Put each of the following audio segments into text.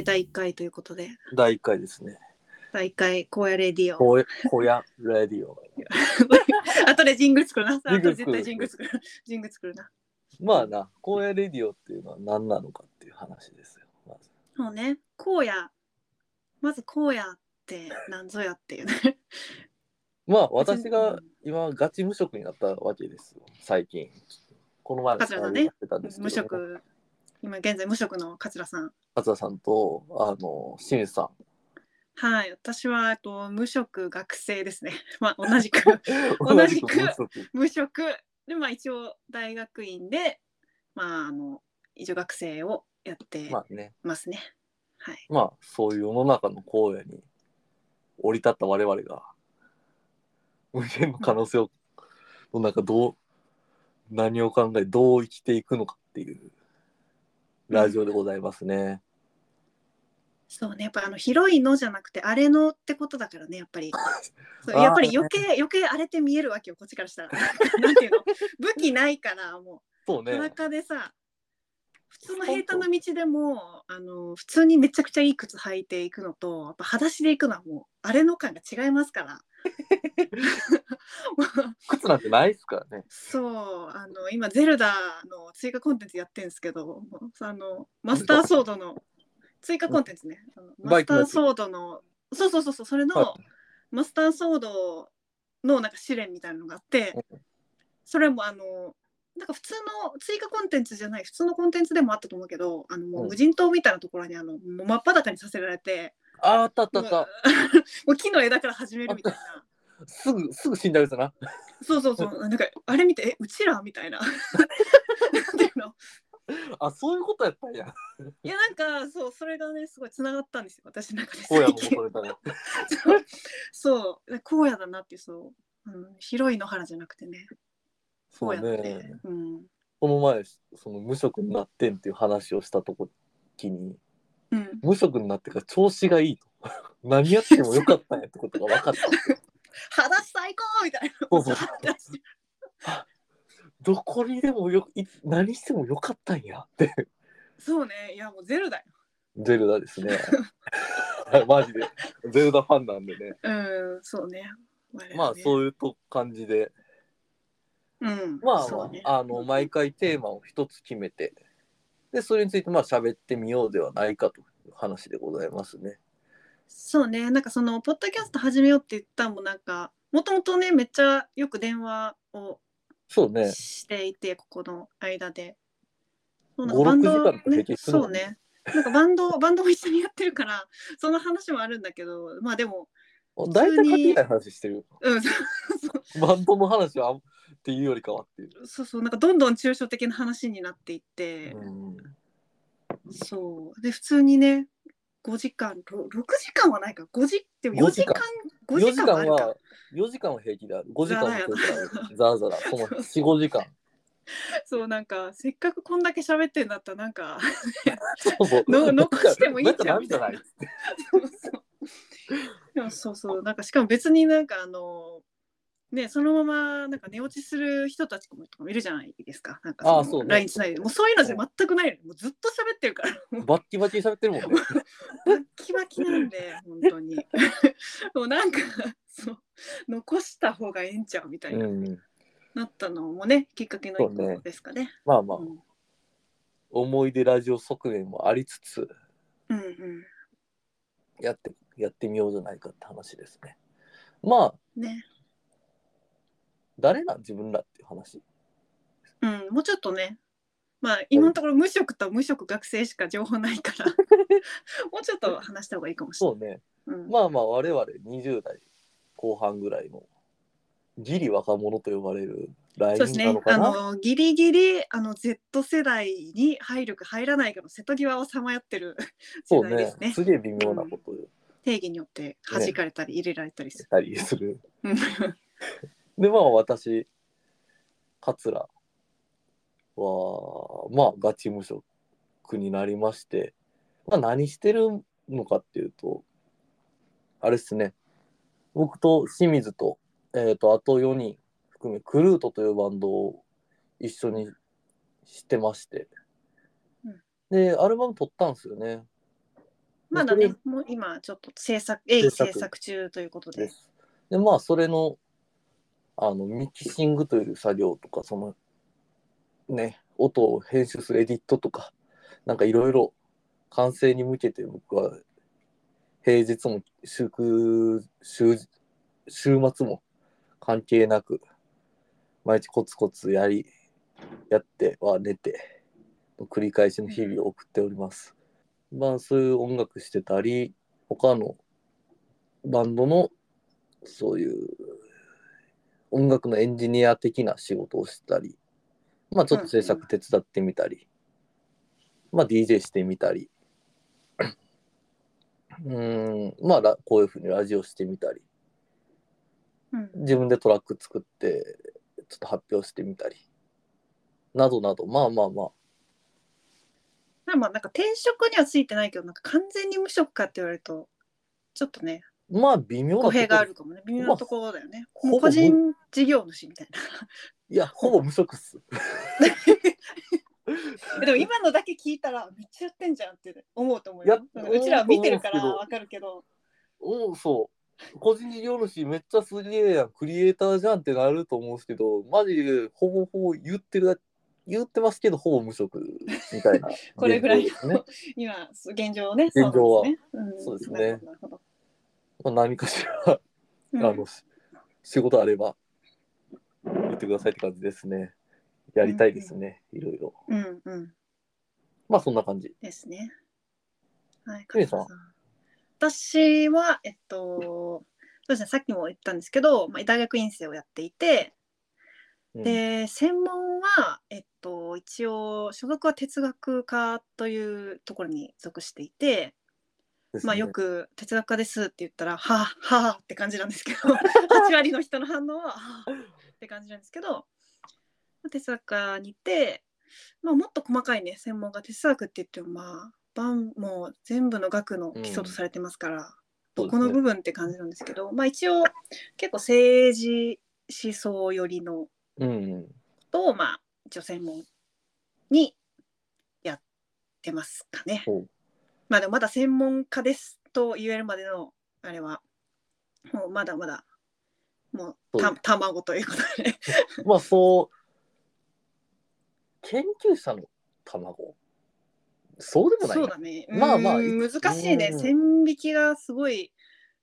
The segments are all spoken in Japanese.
じ第第1回ということで、第1回ですね。第1回、荒野レディオ。こや、こや、レディオ。後でジングル作るな。ジングル後で絶対ジングル作る。ジングル作るな。まあな、荒野レディオっていうのは何なのかっていう話ですよ。まずそうね、荒野。まず荒野って何ぞやっていうね。まあ、私が今、ガチ無職になったわけですよ、最近。この前の桂さんねやってたんですけど、無職、今現在無職の桂さん。桂さんと、あの、清水さん。はい、私はえっと無職学生ですね。まあ 同じく同じく無職でまあ一応大学院でまああの一応学生をやってまあね、ますね。はい。まあ、そういう世の中の荒野に降り立った我々が、無限の可能性を、の中どう、何を考え、どう生きていくのかっていう、ラジオでございますね。そうねやっぱあの広いのじゃなくてあれのってことだからねやっぱり。そうやっぱり余計余計荒れて見えるわけよこっちからしたら。なんていうの？武器ないからもそうね。う裸でさ普通の平坦な道でもあの普通にめちゃくちゃいい靴履いていくのとやっぱ裸足で行くのはもうあれの感が違いますから。靴なんてないですからね。そう。あの今ゼルダの追加コンテンツやってるんですけどあのマスターソードの追加コンテンツね、あのマスターソードのそうそうそうそうそれの、はマスターソードのなんか試練みたいなのがあってうそれもあのなんか普通の追加コンテンツじゃない普通のコンテンツでもあったと思うけどあのもううん無人島みたいなところにあのもう真っ裸にさせられて、あーあったあったあ もうった。もう木の枝から始めるみたいな。すぐ、すぐ死んだやつだな。そうそうそう、なんかあれ見て、え、うちらみたいな。なんていうのあ、そういうことやったんや。いや、なんか、そう、それがね、すごい繋がったんですよ、私の中で。荒野も最近それだね。そう、荒野だなって、そう、うん、広い野原じゃなくてね、そう。ね。うん。この前、その無職になってんっていう話をしたとこに、うん、無職になってから調子がいいと。何やってもよかったんやってことが分かった。裸足最高みたいな。そうそう 裸足どこにでもよい何してもよかったんやって。そうね、いや、もうゼルだよ。ゼルダですね。マジで。ゼルダファンなんでね。うん、そうね。まあう。そういうと感じで、うん、まあ、ね。あの毎回テーマを一つ決めて、でそれについてまあ喋ってみようではないかという話でございますね。そうね、なんかその、ポッドキャスト始めようって言ったのも、なんか、もともとね、めっちゃよく電話をそうね。していて、ここの間で。そう5 6時間とか平均するもんねそうね。なんかバンド、バンドも一緒にやってるから、その話もあるんだけど、まあでも、大体限りない話してるよ。うん、バンドの話はあんっていうよりかはっていう。そうそう、なんかどんどん抽象的な話になっていって、うんそう。で、普通にね、5時間、ろ6時間はないか、5時、でも4時間、5 4時時間間はあるかは。4時間は平気である。5時間は平気で。ザラザラ。その4、5時間。そう、なんか、せっかくこんだけ喋ってんだったら、なんか、そうそうの残してもいいんじゃんなんかなそうそうそうそうなんかしかも別になんかあのねそのままなんか寝落ちする人たちもいるじゃないですか。なんかのああそうね。LINE つないでもうそういうのじゃ全くないの。もうずっと喋ってるから。バッキバキに喋ってるもんね。バッキバキなんで本当に。もうなんかそう。残した方がええんちゃうみたいな、うん。なったのもねきっかけの一そうね個ですかね。まあまあ、うん。思い出ラジオ側面もありつつ、うんうん。やって、やってみようじゃないかって話ですね。まあ、ね誰なん？自分らっていう話？うん、もうちょっとね、まあ今のところ無職と無職学生しか情報ないから、もうちょっと話した方がいいかもしれそうね。ない。うん、まあまあ、我々20代後半ぐらいの、ギリ若者と呼ばれるラインそうですねなの。かあな。のギリギリあの Z 世代に入るか入らないかの瀬戸際をさまよってる 世そうね代ですね。すげえ微妙なことを言っ定義によって弾かれたり入れられたりする。たりする。うんで、まあ私、桂は、まあガチ無職になりまして、まあ何してるのかっていうと、あれっすね、僕と清水と、えっ、と、あと4人含め、クルートというバンドを一緒にしてまして、うんで、アルバム撮ったんですよね。まだね、もう今ちょっと制作、鋭意制作中ということで。です。で、まあ、それの、あの、ミキシングという作業とか、その、ね、音を編集するエディットとか、なんかいろいろ完成に向けて僕は、平日も祝週、週末も関係なく、毎日コツコツやり、やっては寝て、繰り返しの日々を送っております。まあ、そういう音楽してたり、他のバンドのそういう音楽のエンジニア的な仕事をしたり、まあちょっと制作手伝ってみたり、まあ DJ してみたり、うーん、まあラこういうふうにラジオしてみたり、うん。自分でトラック作ってちょっと発表してみたり、などなど、まあまあまあ、まあまあなんか転職にはついてないけど、なんか完全に無職かって言われると、ちょっとね、まあ微妙な語弊があるかもね。微妙なところだよね。ほぼもう個人事業主みたいな。いや、ほぼ無職っす。え でも今のだけ聞いたらめっちゃやってんじゃんって思うと思うよ。うちらは見てるからわかるけど。おそう。個人事業主めっちゃすげえやん、クリエイターじゃんってなると思うんですけど、マジでほぼほぼ言ってるだ言ってますけど、ほぼ無職みたいな これぐらいの。今現状ね。現状はそうですね。そうですねなるほどなるほどまあ、何かしら、うんあの、し仕事あれば言ってくださいって感じですね。やりたいですね、いろいろ。うんうんまあそんな感じ。ですね。はい。ケイさん私はえっとそうですねさっきも言ったんですけど、まあ、大学院生をやっていて、うん、で専門はえっと一応所属は哲学科というところに属していて、ねまあよく哲学科ですって言ったら、はあ、はあって感じなんですけど、8割の人の反応は、はあって感じなんですけど、まあ哲学科にいて、まあもっと細かいね、専門が哲学って言っても、まあ、ばんもう全部の学の基礎とされてますから、そうですねどこの部分って感じなんですけど、まあ一応結構政治思想寄りのうんうん。と、まあ一応専門にやってますかね。まあでもまだ専門家ですと言えるまでのあれはもうまだまだもうた卵ということで。まあそう、研究者の卵？そうでもないな。そうだね。まあまあ難しいね。うん。線引きがすごい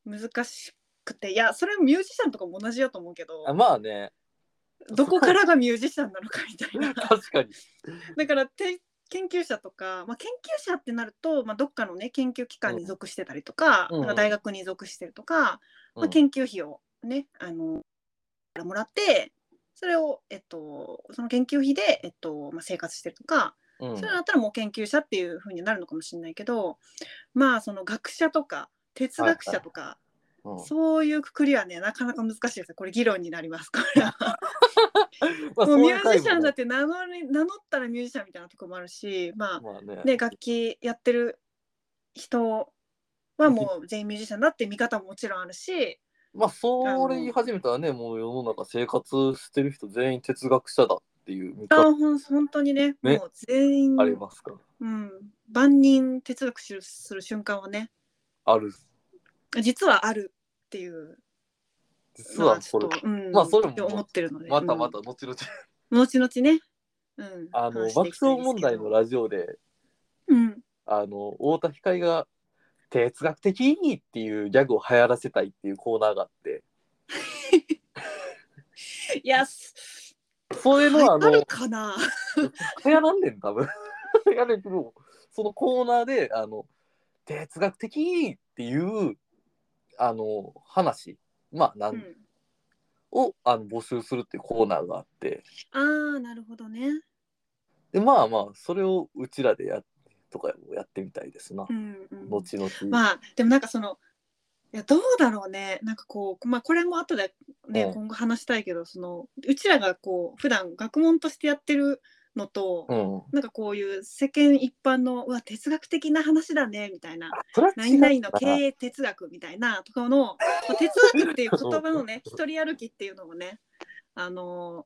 難しくて。いやそれミュージシャンとかも同じだと思うけどあまあね、どこからがミュージシャンなのかみたいな。確かに。だからて研究者とか、まあ、研究者ってなると、まあ、どっかのね研究機関に属してたりとか,、うん。なんか大学に属してるとか、まあ、うん研究費をねあのからもらってそれを、えっと、その研究費で、えっとまあ、生活してるとか、うん。そういうのだったらもう研究者っていうふうになるのかもしれないけどまあその学者とか哲学者とか、うんそういうくくりはねなかなか難しいです。これ議論になりますこれは。まあもうミュージシャンだって名乗り名乗ったらミュージシャンみたいなところもあるしまあまあね、ね、楽器やってる人はもう全員ミュージシャンだって見方ももちろんあるし、まあそれ言い始めたらね、もう世の中生活してる人全員哲学者だっていう見あ方ほん本当にね。ね。もう全員、ありますから。うん、万人哲学するする瞬間はね。ある。実はあるっていう実のはこれょっと、うん、まあそれも思ってるのでまたまたう後々、ん後々ね、うん、あの爆笑問題のラジオでうん、あの太田光が哲学的っていうギャグを流行らせたいっていうコーナーがあって。いやすそういうのはあのかな？流んねん多分。やねんけどそのコーナーであの哲学的っていうあの話まあなん、うん。をあの募集するっていうコーナーがあって。ああなるほどね。でまあまあそれをうちらでやとかもやってみたいですな、うんうん。後々、まあでもなんかそのいやどうだろうね。なんかこうまあこれも後でね、うん。今後話したいけどそのうちらがこう普段学問としてやってるのと、うんなんかこういう世間一般のうわ哲学的な話だねみたいな何う々の経営哲学みたいなとかの、まあ哲学っていう言葉のね 一人歩きっていうのもねあの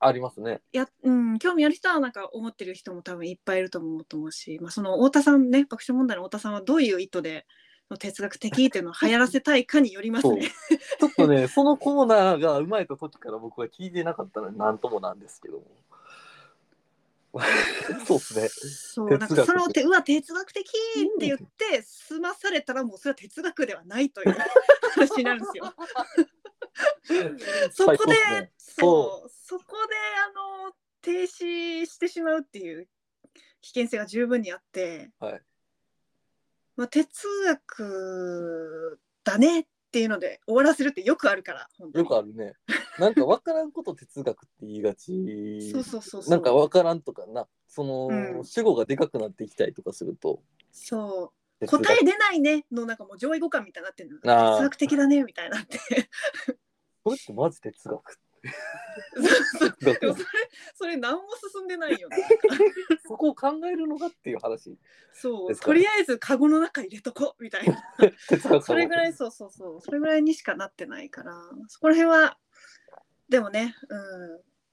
ありますね。や、うん、興味ある人はなんか思ってる人も多分いっぱいいると思うと思うし、まあ、その太田さんね爆笑問題の太田さんはどういう意図での哲学的っていうのを流行らせたいかによりますね。ちょっとね、そのコーナーが生まれた時から僕は聞いてなかったので、なんともなんですけども。そうですね。そうなんかそのてうわ哲学的って言って済まされたらもうそれは哲学ではないという 話になるんですよ。そこで、ね。そうそこであの停止してしまうっていう危険性が十分にあって、はい。まあ、哲学だねっていうので終わらせるってよくあるから本当に。よくあるね。なんか分からんこと哲学って言いがち。そうそうそうそう。なんか分からんとかな、その、うん。主語がでかくなってきたりとかすると。そう。哲学答え出ないね。のなんかもう上位互換みたいになってるの。あー。哲学的だねみたいになって。これってマジ哲学。でもそれそれ何も進んでないよね。そこを考えるのがっていう話。そう。ですか？らとりあえずカゴの中入れとこみたいな。哲学それぐらいそうそうそう。それぐらいにしかなってないから。そこら辺はでもね、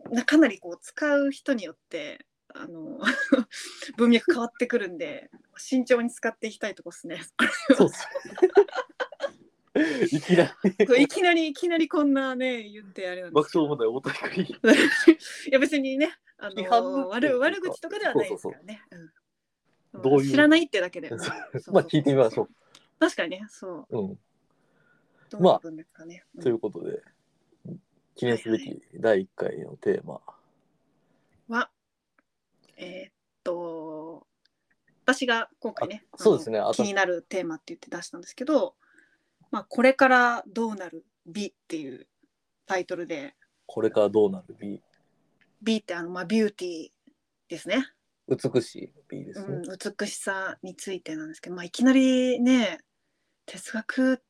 うん、なかなりこう使う人によってあの 文脈変わってくるんで慎重に使っていきたいとこですね。そうっす。いきなり。いきなりいきなりこんなね言ってあれなんで爆笑問題お便り。いや別にねあ批判のの悪悪口とかではないですからね。うんどういう？知らないってだけで。そう まあ聞いてみましょう。確かにねそう。うん。どういう文脈かね。うんということで、記念すべき第1回のテーマ。は、えーっと、私が今回ね、あそうですねあの私気になるテーマって言って出したんですけど、まあ、これからどうなる美っていうタイトルで、これからどうなる B。美ってあの、まあ、ビューティーですね、美しい B ですね。うん、美しさについてなんですけど、まあ、いきなりね、哲学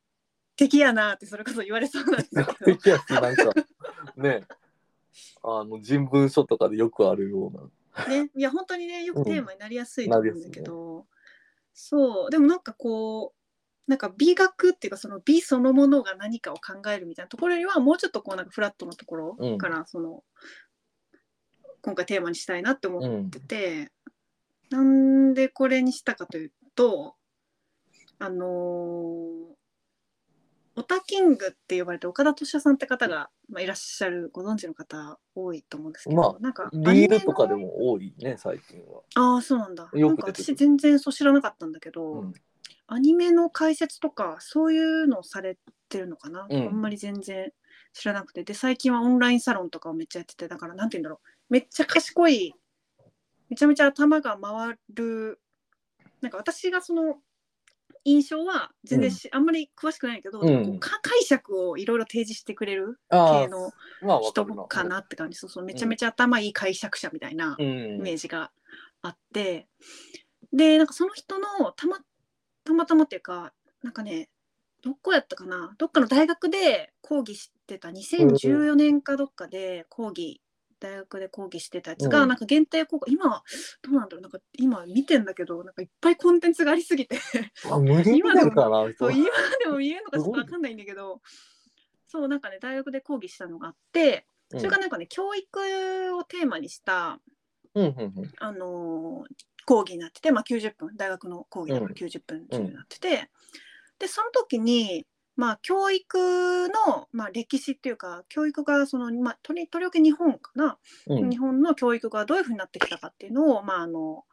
的やなってそれこそ言われそうなんですけど、いやなんかねあの人文書とかでよくあるような。ね、いや本当にねよくテーマになりやすいと思うんだけど、そう。でもなんかこうなんか美学っていうかその美そのものが何かを考えるみたいなところよりはもうちょっとこうなんかフラットなところからその、今回テーマにしたいなって思うんってて、なんでこれにしたかというとあのーオタキングって呼ばれて岡田敏夫さんって方が、まあ、いらっしゃるご存知の方多いと思うんですけど、まあなんかリールとかでも多いね最近は。ああそうなんだ。なんか私全然そう知らなかったんだけど、うんアニメの解説とかそういうのをされてるのかな、うん。あんまり全然知らなくて。で最近はオンラインサロンとかをめっちゃやっててだからなんて言うんだろう。めっちゃ賢いめちゃめちゃ頭が回る。なんか私がその印象は全然し、あんまり詳しくないけど、うん。解釈をいろいろ提示してくれるあ系の人るかなって感じ。そうそうめちゃめちゃ頭いい解釈者みたいな。うん。イメージがあって、でなんかその人のたまたまたまっていうかなんかねどこやったかな？どっかの大学で講義してた2014年かどっかで講義大学で講義してたやつが、うん。なんか限定公開今どうなんだろう？なんか今見てんだけどなんかいっぱいコンテンツがありすぎて。あ無理今でもそう今でも見えるのかちょっとわかんないんだけどそうなんかね大学で講義したのがあってそれがなんかね、教育をテーマにしたうんうんうん。あのー講義になってて、まあ、90分大学の講義だからうん。90分中になってて、でその時に、まあ、教育の、まあ、歴史っていうか教育がその、まあ、とりとりわけ日本かな、うん。日本の教育がどういうふうになってきたかっていうのを、まあ、あの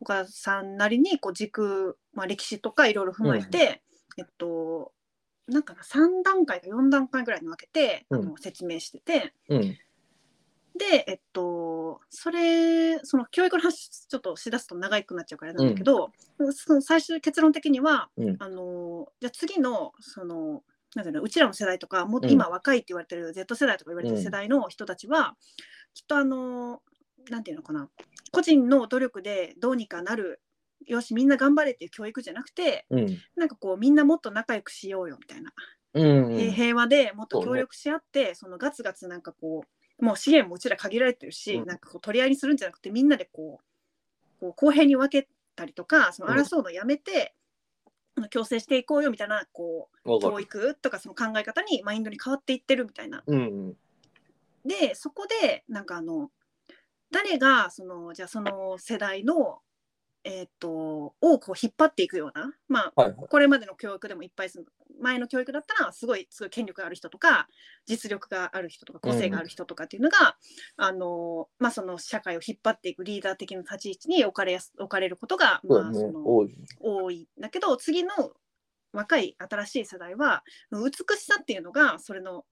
岡田さんなりにこう軸、まあ、歴史とかいろいろ踏まえて、えっとなんかな3段階か4段階ぐらいに分けて、あうの説明してて。うんで、えっと、それ、その教育の話、ちょっとしだすと長くなっちゃうからなんだけど、その最終結論的には、うん。あの、じゃあ次の、その、なんていうの、うちらの世代とか、も今若いって言われてる Z 世代とか言われてる世代の人たちは、きっとあの、なんていうのかな、個人の努力でどうにかなる、よし、みんな頑張れっていう教育じゃなくて、うん。なんかこう、みんなもっと仲良くしようよみたいな。うん平平和でもっと協力し合ってそ,、のガツガツなんかこうもう資源もうちら限られてるし、うん。なんかこう取り合いにするんじゃなくてみんなでこうこう公平に分けたりとかそのうん争うのやめて、あの共生していこうよみたいなこう教育とかその考え方にマインドに変わっていってるみたいな。うん。でそこでなんかあの誰がそのじゃあその世代のえっ、とをこう引っ張っていくようなまあはいはい。これまでの教育でもいっぱい前の教育だったらすごいすごい権力がある人とか実力がある人とか個性がある人とかっていうのが、あのまあ、その社会を引っ張っていくリーダー的な立ち位置に置かれやす置かれることが、まあそ。の多い。多いんだけど次の若い新しい世代は美しさっていうのがそれの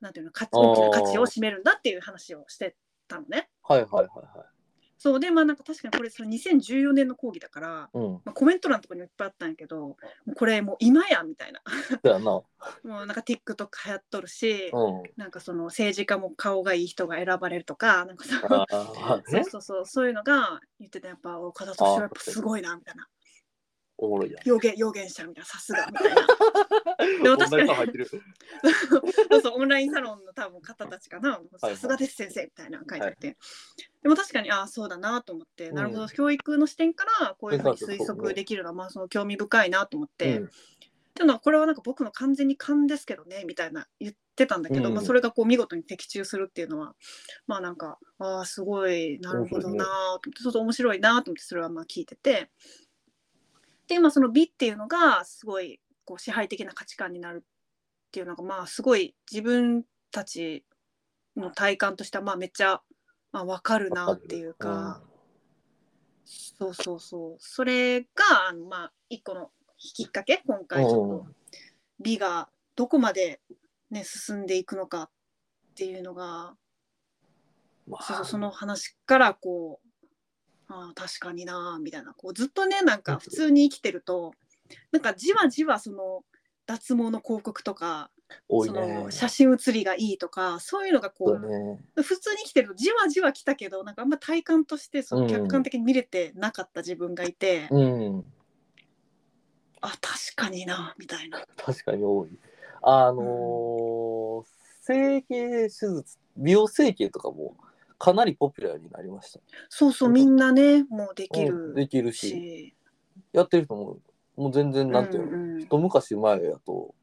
なんていうの価値大きな価値を占めるんだっていう話をしてたのね。はいはいはいはい。そうでまあなんか確かにこれその2014年の講義だから、うん。まあ、コメント欄とかにもいっぱいあったんやけどもうこれもう今やみたいな。もうなんか TikTok 流行っとるし、うん。なんかその政治家も顔がいい人が選ばれるとかなんかそのああ、そうね。そうそうそういうのが言ってたやっぱ岡田敏夫やっぱすごいなみたいなおもろいやん。予言予言者みたいなさすがみたいな。でも 確かに。同じの入ってる。そうそうオンラインサロンの多分方たちかな。はいさすがです先生みたいなの書いてあって、でも確かにああそうだなと思って、なるほど。教育の視点からこういうふうに推測できるのはまあその興味深いなと思って、うん。っていうのはこれはなんか僕の完全に勘ですけどねみたいな言ってたんだけど、うん。まあ、それがこう見事に的中するっていうのはまあなんかああすごいなるほどなーと思ってちょっと面白いなと思ってそれはまあ聞いててで今その美っていうのがすごいこう支配的な価値観になるっていうのがまあすごい自分たちの体感としてはまあめっちゃ、まあ、分かるなっていうか。そうそうそう。それが、あのまあ、一個のきっかけ、今回ちょっと、美がどこまで、ね、進んでいくのかっていうのが、まあそうその話から、こう、ああ、確かにな、みたいな、こう、ずっとね、なんか普通に生きてると、なんかじわじわ、その、脱毛の広告とか、そ多いねの。写真写りがいいとかそういうのがこうそうね。普通に生きてるとじわじわ来たけどなんかあんま体感としてその客観的に見れてなかった自分がいて、うん。あ確かになみたいな。確かに多い。あのー整形手術、美容整形とかもかなりポピュラーになりました。そうそうみんなねもうできるうんできるし、し。やってる人も、もう全然なんていうの、うんうん一昔前やと、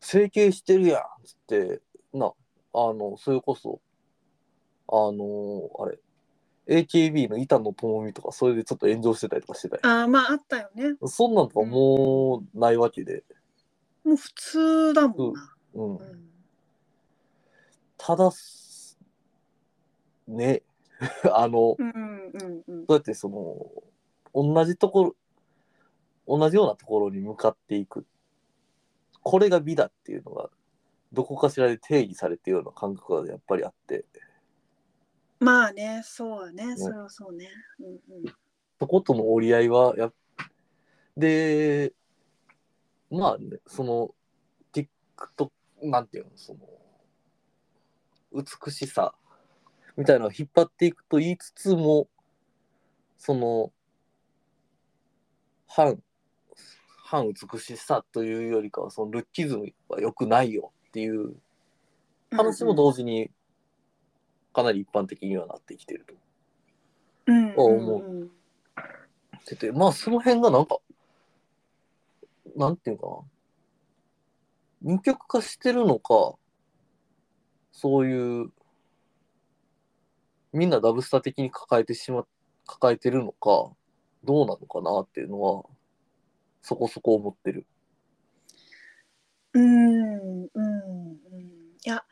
整形してるやんっつって、な、あの、それこそ、あのーあれ、AKB の板野友美とか、それでちょっと炎上してたりとかしてたよ。あーまああったよね。そんなんとかもうないわけで、もう普通だもんな。うんう。んただ、ね、あの、うんうんうん。どうやってその、同じところ、同じようなところに向かっていく。これが美だっていうのが、どこかしらで定義されているような感覚がやっぱりあって、まあねそうね。それはそうね。うんうん。そことの折り合いはやっ、で、まあね、その、TikTok、なんていうの、その、美しさみたいなのを引っ張っていくと言いつつも、その、反、反美しさというよりかは、そのルッキズムは良くないよっていう話も同時に、かなり一般的にはなってきてると。うん思うんうんってて、まあその辺がなんか、なんていうかな。二極化してるのか、そういう、みんなダブスタ的に抱えてしま、抱えてるのか、どうなのかなっていうのは、そこそこ思ってる。うんうんうん。いや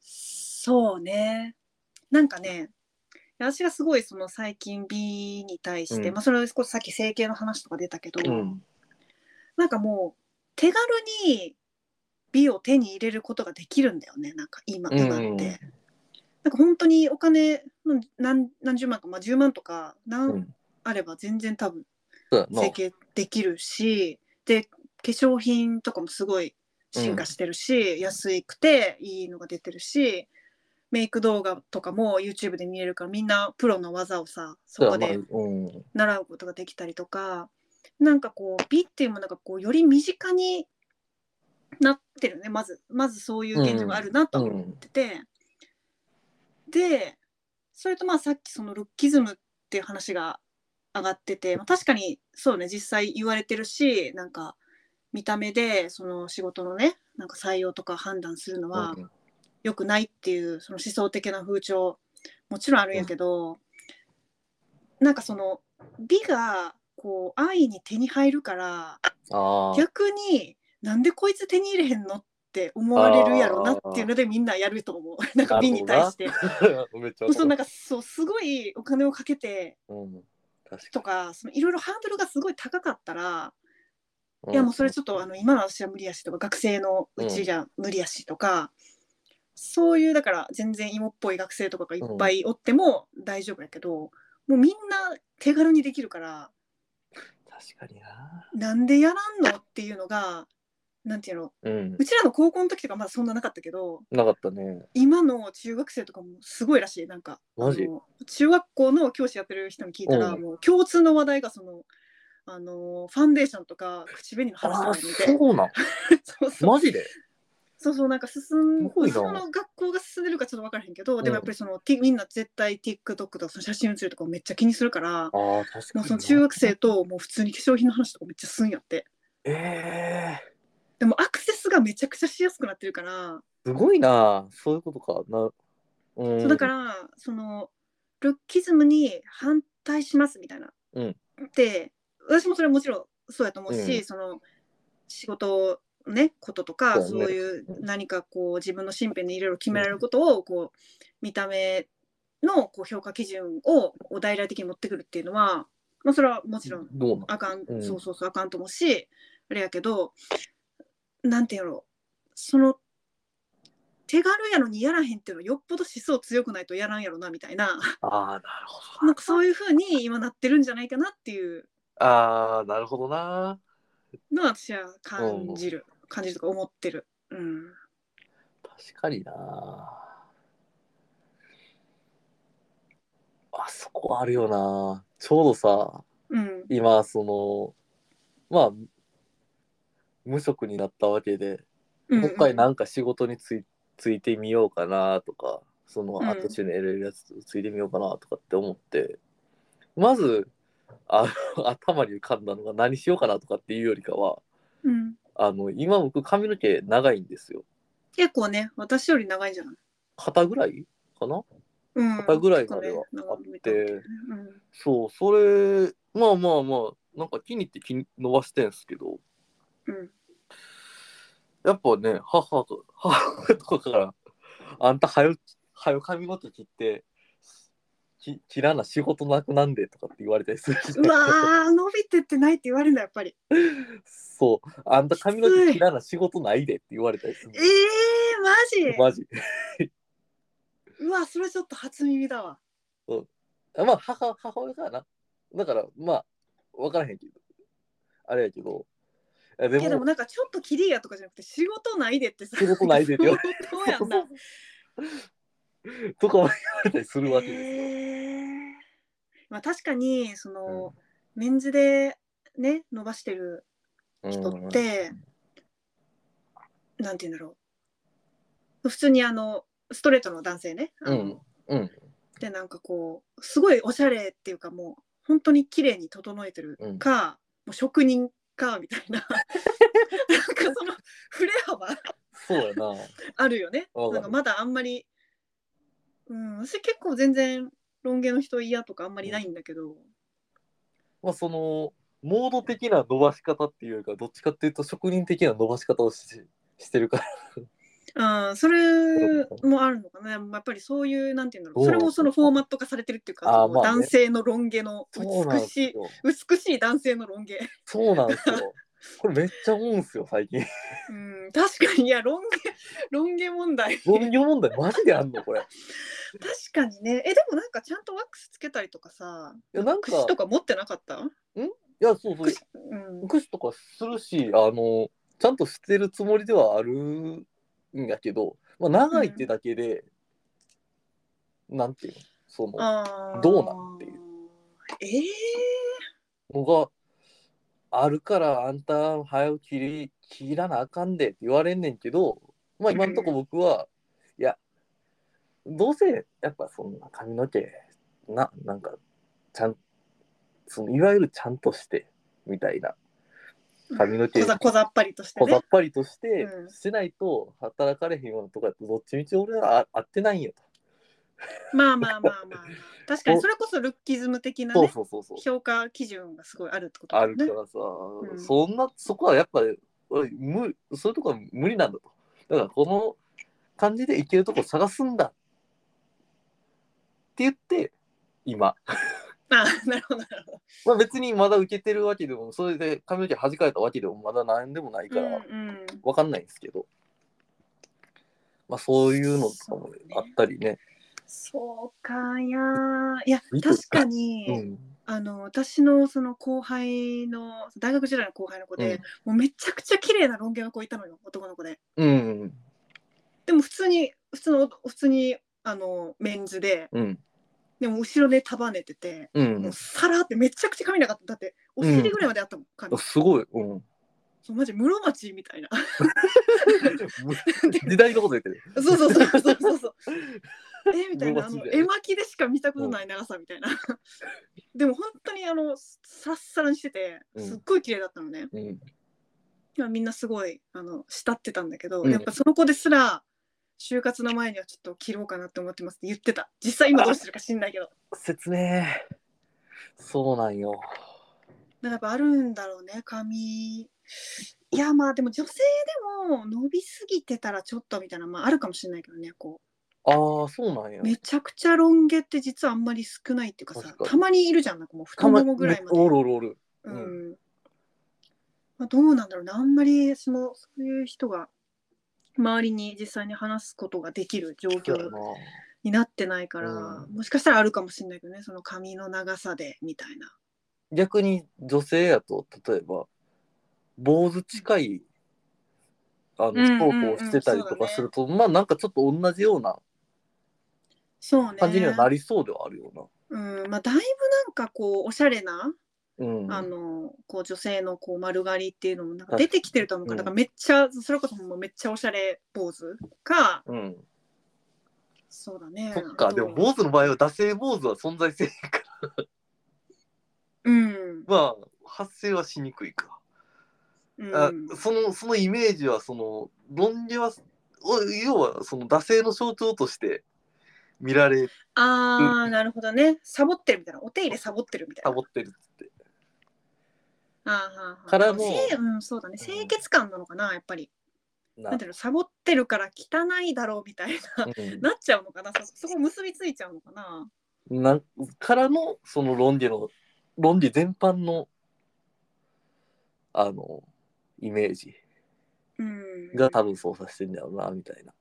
そうね。なんかね私がすごいその最近美に対して、うん。まあそれこそさっき整形の話とか出たけど、うん。なんかもう手軽に美を手に入れることができるんだよねなんか今今って、うんなんか本当にお金の何何十万か、まあ、10万とかう何ん。あれば全然多分整。形できるしで化粧品とかもすごい進化してるし、安くていいのが出てるしメイク動画とかも YouTube で見れるからみんなプロの技をさそこで。習うことができたりとかなんかこう美っていうものがこうより身近になってるねまずまずそういう現状があるなとは思ってて、でそれとまあさっきそのルッキズムっていう話が上がってて、まあ、確かにそうね実際言われてるしなんか見た目でその仕事のねなんか採用とか判断するのは、うん良くないっていうその思想的な風潮もちろんあるんやけど、なんかその美がこう安易に手に入るから。逆になんでこいつ手に入れへんのって思われるやろなっていうのでみんなやると思う なんか美に対して。そうなんかそうすごいお金をかけてうん。確とかそのいろいろハードルがすごい高かったら、かに。いやもうそれちょっとあの今の私は無理やしとか学生のうちじゃ無理やしとか、そういうだから全然芋っぽい学生とかがいっぱいおっても大丈夫やけど、もうみんな手軽にできるから確かにな。なんでやらんのっていうのがなんていうの？うん。う。ちらの高校の時とかまだそんななかったけどなかったね。今の中学生とかもすごいらしい。なんかマジ？中学校の教師やってる人に聞いたら、うん。もう共通の話題がそのあのファンデーションとか口紅の話とかにて。そうなん？そうそう。マジで？そうそうなんか進んその学校が進んでるかちょっと分からへんけど、でもやっぱりそのみんな絶対 TikTok とかその写真写るとかめっちゃ気にするからああ、確かにな。もうその中学生ともう普通に化粧品の話とかめっちゃすんやって。ええでもアクセスがめちゃくちゃしやすくなってるから、すごいな。そういうことか。な。うん。そうだからそのルッキズムに反対しますみたいな、うんで私もそれはもちろんそうやと思うし、うんその仕事ねこととかそうねいう何かこう自分の身辺にいろいろ決められることをこう見た目のこう評価基準をお大々的に持ってくるっていうのは、まあ、それはもちろんどうなん？あかん、うんそうそうそうあかんと思うしあれやけどなんていうのその手軽やのにやらへんっていうのはよっぽど思想強くないとやらんやろなみたいなああ、なるほどなんかそういうふうに今なってるんじゃないかなっていうああ、なるほどな。のは私は感じる、感じるとか思ってる。うん、確かにな。あそこあるよな。ちょうどさ、うん、今、その、まあ、無職になったわけで、うん、もう一回なんか仕事についついてみようかなとか、そのうん。後中に得れるやつついてみようかなとかって思って、まず、あの 頭に浮かんだのが何しようかなとかっていうよりかは、うん、あの、今僕髪の毛長いんですよ。結構ね私より長いんじゃない、肩ぐらいかな？うん、肩ぐらいまではあってうん。そう、それ、まあまあまあ、なんか気に入って気に伸ばしてんすけど、うん、やっぱね、母と、母とかから、あんたはよ、はよ髪の毛切って、き切らな仕事なくなんでとかって言われたりするし、うわー伸びてってないって言われるんだやっぱり。そう、あんた髪の毛切らな仕事ないでって言われたりするえー、マジ？マジ。うわそれちょっと初耳だわ。あまあ、母、母親からな。だから、まあ、わからへんけど、あれやけど、いやでいやでもも、なんかちょっとキリやとかじゃなくて仕事ないでってさ仕事ないでって言われそうやんな。とかも言われたりするわけですよ。へー。まあ確かにその、メンズでね伸ばしてる人って、なんて言うんだろう。普通にあのストレートの男性ね。うんうん。でなんかこうすごいおしゃれっていうかもう本当に綺麗に整えてるか、もう職人かみたいな。なんかその振れ幅。そうやな。あるよね。なんかまだあんまりうん私結構全然ロン毛の人嫌とかあんまりないんだけど、まあそのモード的な伸ばし方っていうかどっちかっていうと職人的な伸ばし方をししてるからうん、それもあるのかな。やっぱりそういう、なんていうんだろう。それもそのフォーマット化されてるっていうか、あーまあね男性のロン毛のそうなん美しい、美しい男性のロン毛。そうなんですよこれめっちゃ思うんすよ最近うん、確かに、いや、ロン毛、ロン毛問題。分業問題マジであんの？これい確かにね。え、でもなんかちゃんとワックスつけたりとかさ、やなんか櫛とか持ってなかった？いやそうそう櫛うん。福祉とかするしあのちゃんとしてるつもりではあるんやけど、まあ、長いってだけで、なんていうのそのどうなんっていう。ええのがあるからあんた早く切り切らなあかんでって言われんねんけどまあ今んとこ僕は、いやどうせやっぱそんな髪の毛ななんかちゃんそのいわゆるちゃんとしてみたいな髪の毛。小ざ小ざっぱりとしてね。小ざっぱりとしてうん。してないと働かれへんようなとこやとどっちみち俺はあ合ってないんよまあまあまあまあ 確かにそれこそルッキズム的なそうそうそうそう。評価基準がすごいあるってことあだよね。るからさ、ん。そんなそこはやっぱ無そういうとこは無理なんだと。だからこの感じでいけるとこ探すんだ。って言って今。あなるほどなるほどまあ別にまだ受けてるわけでもそれで髪の毛弾かれたわけでもまだ何でもないからうんうんわかんないんですけど、まあそういうのとかもあったりね。そうかいやーいや確かに、うん。あの私のその後輩の大学時代の後輩の子で、うんもうめちゃくちゃ綺麗なロン毛の子いたのよ男の子でうん。でも普通に普通の普通にあのメンズでうん。でも後ろで束ねてて、うんもう。さらってめちゃくちゃ髪なかっただってお尻ぐらいまであったもん、髪すごい。うん。そうマジ室町みたいな 時代のこと言ってる。そうそうそうそうそうそう えみたいなあの絵巻でしか見たことない長さみたいなでも本当にあのサラッサラにしててすっごい綺麗だったのね、うん。まあみんなすごいあの慕ってたんだけど、うんやっぱその子ですら就活の前にはちょっと切ろうかなって思ってますって言ってた。実際今どうしてるか知んないけど。だか説明。そうなんよ。らやっぱあるんだろうね。髪。いやまあでも女性でも伸びすぎてたらちょっとみたいなまああるかもしれないけどねこああ、そうなんやう。めちゃくちゃロン毛って実はあんまり少ないっていうかさ確かに。たまにいるじゃんなんかもう太ももぐらいまで。おるおるおる。うん。まあ、どうなんだろうね。あんまりそのそういう人が周りに実際に話すことができる状況。になってないから、うんもしかしたらあるかもしれないけどねその髪の長さでみたいな。逆に女性やと、例えば、坊主近い、あの、うんうんうんストークをしてたりとかすると、まあなんかちょっと同じような感じにはなりそうではあるようんまあ、だいぶなんかこうおしゃれな、な。うん。あのこう女性のこう丸刈りっていうのもなんか出てきてると思うから,、うん。だからめっちゃそれこそもうめっちゃおしゃれ坊主か。うん。そうだね。そっか、でも坊主の場合は、惰性坊主は存在せえへんから、うん、まあ、発生はしにくいか。うん、あそのそのイメージはその論理はお要はその惰性の象徴として見られあーなるほどね。サボってるみたいな。お手入れサボってるみたいな。サボってるっつってあーはーはーからの清うん、そうだね。うん。清潔感なのかなやっぱり。な。なんていうのサボってるから汚いだろうみたいな。なっちゃうのかな。そそこ結びついちゃうのかな。うん、なんからのその論理の論理全般のあのイメージ。うん。が多分操作してんだろうなみたいな。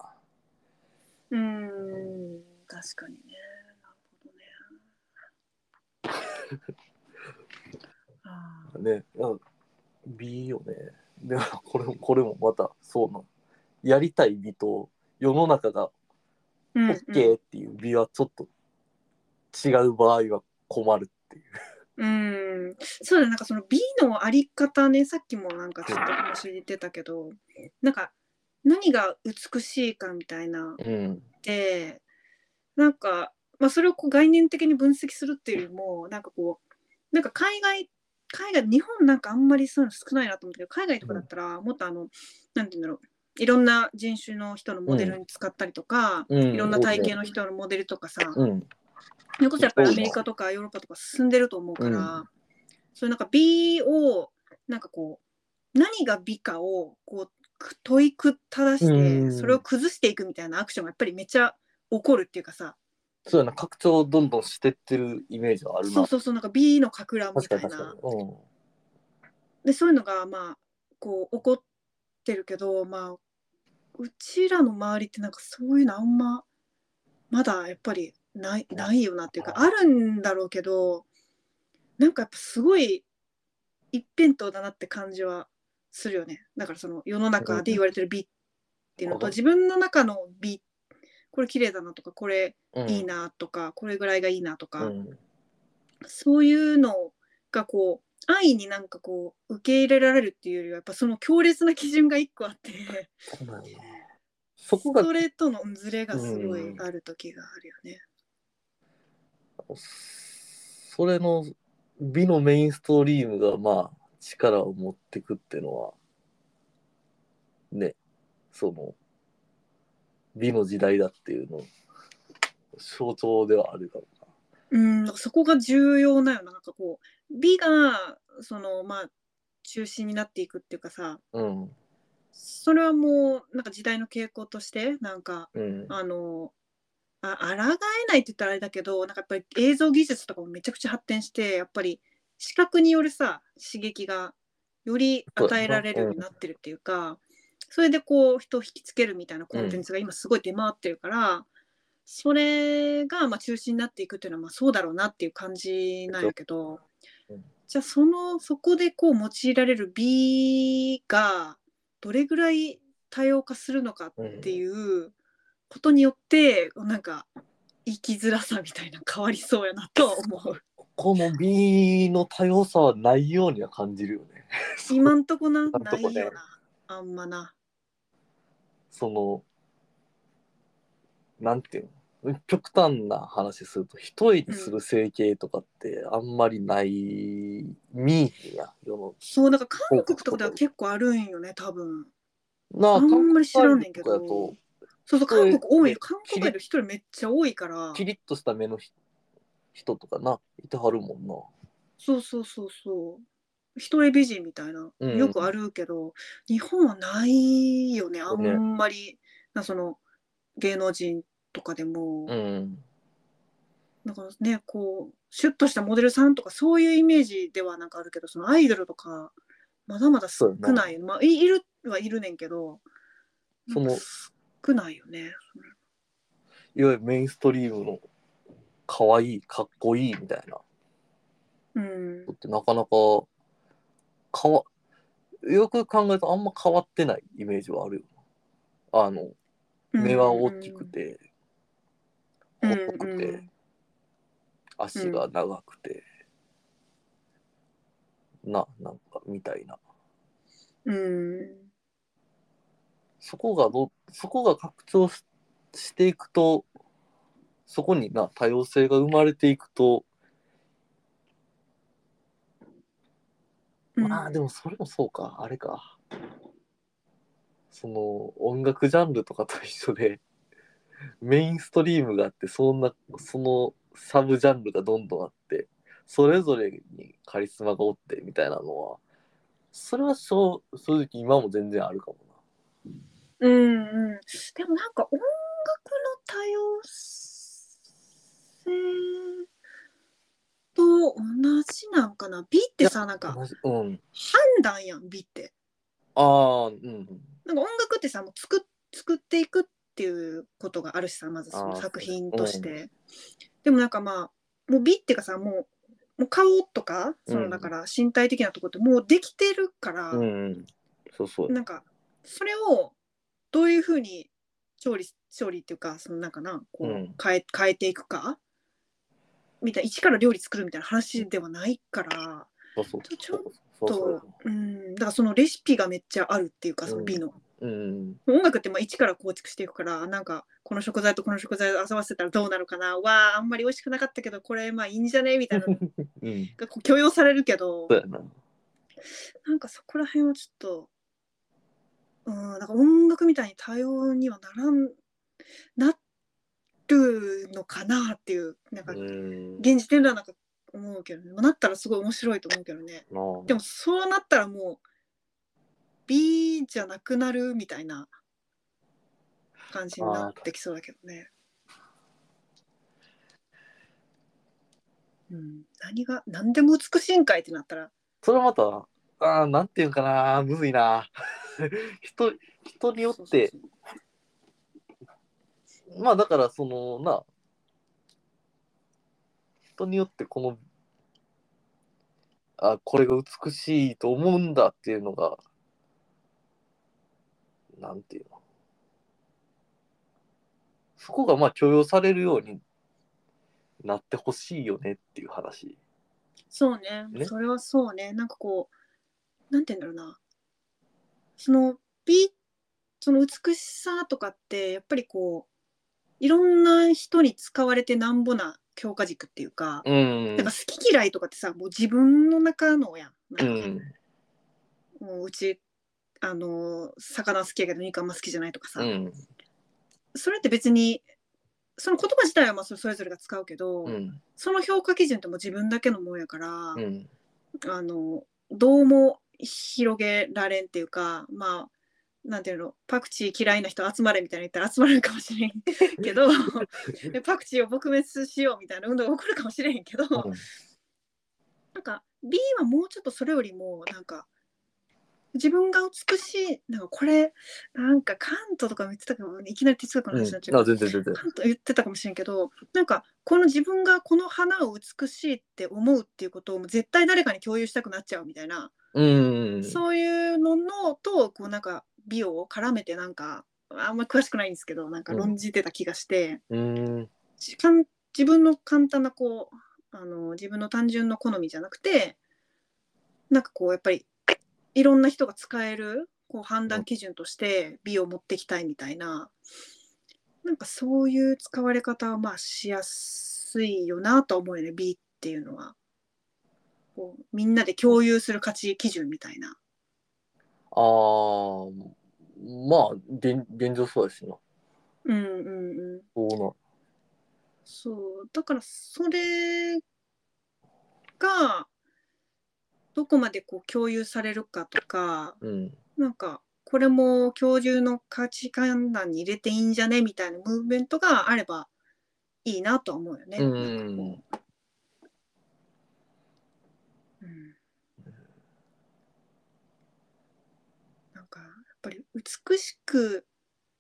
うん確かにね。なるほどね。あーね、うん、美よね。でも これもこれもまたそうなやりたい美と世の中がうん OK っていう美はちょっと違う場合は困るっていう。うん、そうだね。なんかその美のあり方ね。さっきもなんかちょっと話出てたけどなんか何が美しいかみたいな。うん。でなんか、まあ、それをこう概念的に分析するっていうよりもなんかこうなんか海外海外日本なんかあんまりそういうの少ないなと思ったけど海外とかだったらもっとあのなんて言うんだろう。いろんな人種の人のモデルに使ったりとか、うん、いろんな体型の人のモデルとかさ、うん。それこそやっぱりアメリカとかヨーロッパとか進んでると思うから、うん。そういうなんか美をなんかこう何が美かをこうく問いく正して、うん。それを崩していくみたいなアクションがやっぱりめっちゃ起こるっていうかさそうやな拡張をどんどんしてってるイメージはあるな。そうそうそうなんか美のかく乱み確かたいな。に確かに。うん。でそういうのがまあこう起こってるけどまあうちらの周りってなんかそういうのあんままだやっぱりないないよなっていうかあるんだろうけどなんかやっぱすごい一辺倒だなって感じはするよね。だからその世の中で言われてる美っていうのとうん自分の中の美これ綺麗だなとかこれうん。いいなとか、これぐらいがいいなとか、うん。そういうのがこう安易になんかこう受け入れられるっていうよりはやっぱその強烈な基準が一個あって。そこがそれとのズレがすごいある時があるよね。それの美のメインストリームがまあ力を持ってくってのはね。その美の時代だっていうの象徴ではあるかもうん、そこが重要なよな。なんかこう、美が、その、まあ、中心になっていくっていうかさ、なうん。それはもう、なんか時代の傾向として、なんか、うん。あの、あ、抗えないって言ったらあれだけど、なんかやっぱり映像技術とかもめちゃくちゃ発展して、やっぱり視覚によるさ、刺激がより与えられるようになってるっていうか、それでこう人を引きつけるみたいなコンテンツが今すごい出回ってるから、それがまあ中心になっていくっていうのはまあそうだろうなっていう感じなんやけどうん、じゃあそのそこでこう用いられる美がどれぐらい多様化するのかっていうことによってなんか生きづらさみたいな変わりそうやなとは思う。この美の多様さはないようには感じるよね今んとこなないよな あんまな。そのなんていうの極端な話すると一重にする整形とかってあんまりない、見えへんや世のそうだから韓国とかでは結構あるんよね多分。なあんまり知らんねんけどそうそう韓国多い韓国外の人めっちゃ多いから。キリッとした目のひ人とかないてはるもんなそうそうそうそう。一重美人みたいな、うんよくあるけど、日本はないよね、あねんまり、なその芸能人とかでも、うんなんかね、こう、シュッとしたモデルさんとか、そういうイメージではなんかあるけど、そのアイドルとか、まだまだ少ない。まあ、いいるはいるねんけど、そのなんか少ないよね。いわゆるメインストリームの可愛いかっこいいみたいなうんの。ってなかなか変わよく考えるとあんま変わってないイメージはあるよ。あの目は大きくて、うん、細くて、うん足が長くて、ななんかみたいな。うん。そこがどそこが拡張ししていくとそこにな多様性が生まれていくと、うんまあでもそれもそうか。あれか。その音楽ジャンルとかと一緒でメインストリームがあってそんなそのサブジャンルがどんどんあってそれぞれにカリスマがおってみたいなのはそれは正正直今も全然あるかもうんうん、でもなんか音楽の多様性と同じなんかな？美ってさなんなか同じうん。判断やん美って。ああうんなんか音楽ってさもう作っ作っていくっていうことがあるしさまずその作品として。でもなんかまあもう美っていうかさもうもう顔とかそのだから身体的なところってもうできてるから、うんうん。そうそう。なんかそれをどういうふうに調理調理っていうかそのなんかなこう、うん。変え変えていくかみたいな一から料理作るみたいな話ではないから。そうそう。ちょっとうう。ん。だからそのレシピがめっちゃあるっていうかその美の、うん。音楽ってまあ一から構築していくからなんかこの食材とこの食材を合わせたらどうなるかな。わああんまり美味しくなかったけどこれまあいいんじゃねみたいなのうん。がこう許容されるけど。な。なんかそこら辺はちょっと、うん、なんか音楽みたいに多様にはならん、なるのかなっていう、なんかうん現時点ではなんか思うけどね。まあなったらすごい面白いと思うけどね。でもそうなったらもう、B じゃなくなるみたいな感じになってきそうだけどね。うん、何が何でも美しいんかいってなったらそれはまたあーなんていうんかなむずいな 人人によってまあだからそのな人によってこのあこれが美しいと思うんだっていうのがなんていうの。そこがまあ許容されるようになってほしいよねっていう話。そうね。ね。それはそうね。なんかこうなんて言うんだろうな。その美その美しさとかってやっぱりこういろんな人に使われてなんぼな強化軸っていうか、うん。なんか好き嫌いとかってさもう自分の中のやん。んかん。もううちあの魚好きやけど肉あんま好きじゃないとかさ、うん。それって別にその言葉自体はまあそそれぞれが使うけど、うん。その評価基準ってもう自分だけのもんやから、うん。あのどうも広げられんっていうかまあなんていうのパクチー嫌いな人集まれみたいな言ったら集まれるかもしれんけど でパクチーを撲滅しようみたいな運動が起こるかもしれへんけど、なんか B はもうちょっとそれよりもなんか自分が美しいなんかこれなんかカントとかも言ってたかもいきなり哲学のうん話になっちゃうあ全然全然カント言ってたかもしれんけどなんかこの自分がこの花を美しいって思うっていうことを絶対誰かに共有したくなっちゃうみたいな、うん。そういうののとこうなんか美を絡めてなんかあんま詳しくないんですけどなんか論じてた気がして、うんじかん自分の簡単なこうあの自分の単純の好みじゃなくてなんかこうやっぱりいろんな人が使えるこう判断基準として美を持ってきたいみたいななんかそういう使われ方はまあしやすいよなとは思うよね美っていうのは。こうみんなで共有する価値基準みたいな。あーまあ現現状そうですな。うんうんうん。そうな。そう。だからそれがどこまでこう共有されるかとかうん。なんかこれも共有の価値観欄に入れていいんじゃねみたいなムーブメントがあればいいなとは思うよね。うん。うんなんかやっぱり美しく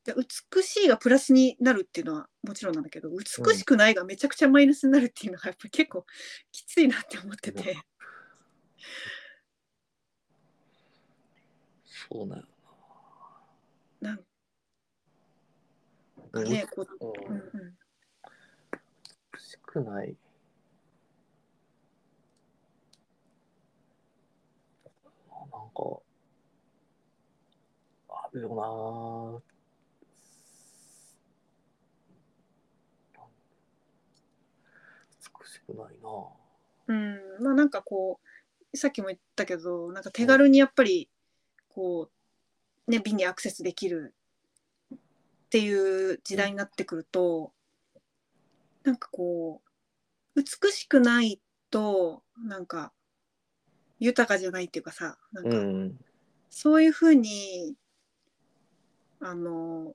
美しいがプラスになるっていうのはもちろんなんだけど美しくないがめちゃくちゃマイナスになるっていうのがやっぱり結構きついなって思ってて。そうなんやなんな。かねこう、ううんんうん、美しくない。なんかあるよな。美しくないな。うん、まあなんかこうさっきも言ったけどなんか手軽にやっぱりこうね美にアクセスできるっていう時代になってくると、なんかこう美しくないとなんか豊かじゃないっていうかさなんかうん。そういうふうにあの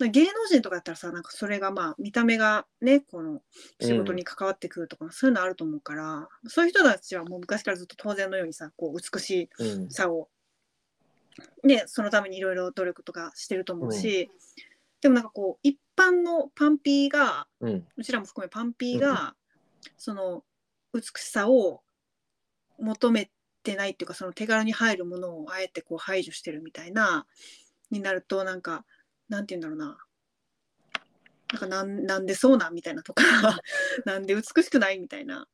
芸能人とかだったらさなんかそれがまあ見た目がねこの仕事に関わってくるとか、そういうのあると思うからそういう人たちはもう昔からずっと当然のようにさこう美しうんさをねそのためにいろいろ努力とかしてると思うし、でもなんかこう一般のパンピーがうん。うちらも含めパンピーが、その美しさを求めてないっていうかその手軽に入るものをあえてこう排除してるみたいなになるとなんかなんて言うんだろうな。なんかなんなんでそうなんみたいなとか なんで美しくないみたいな。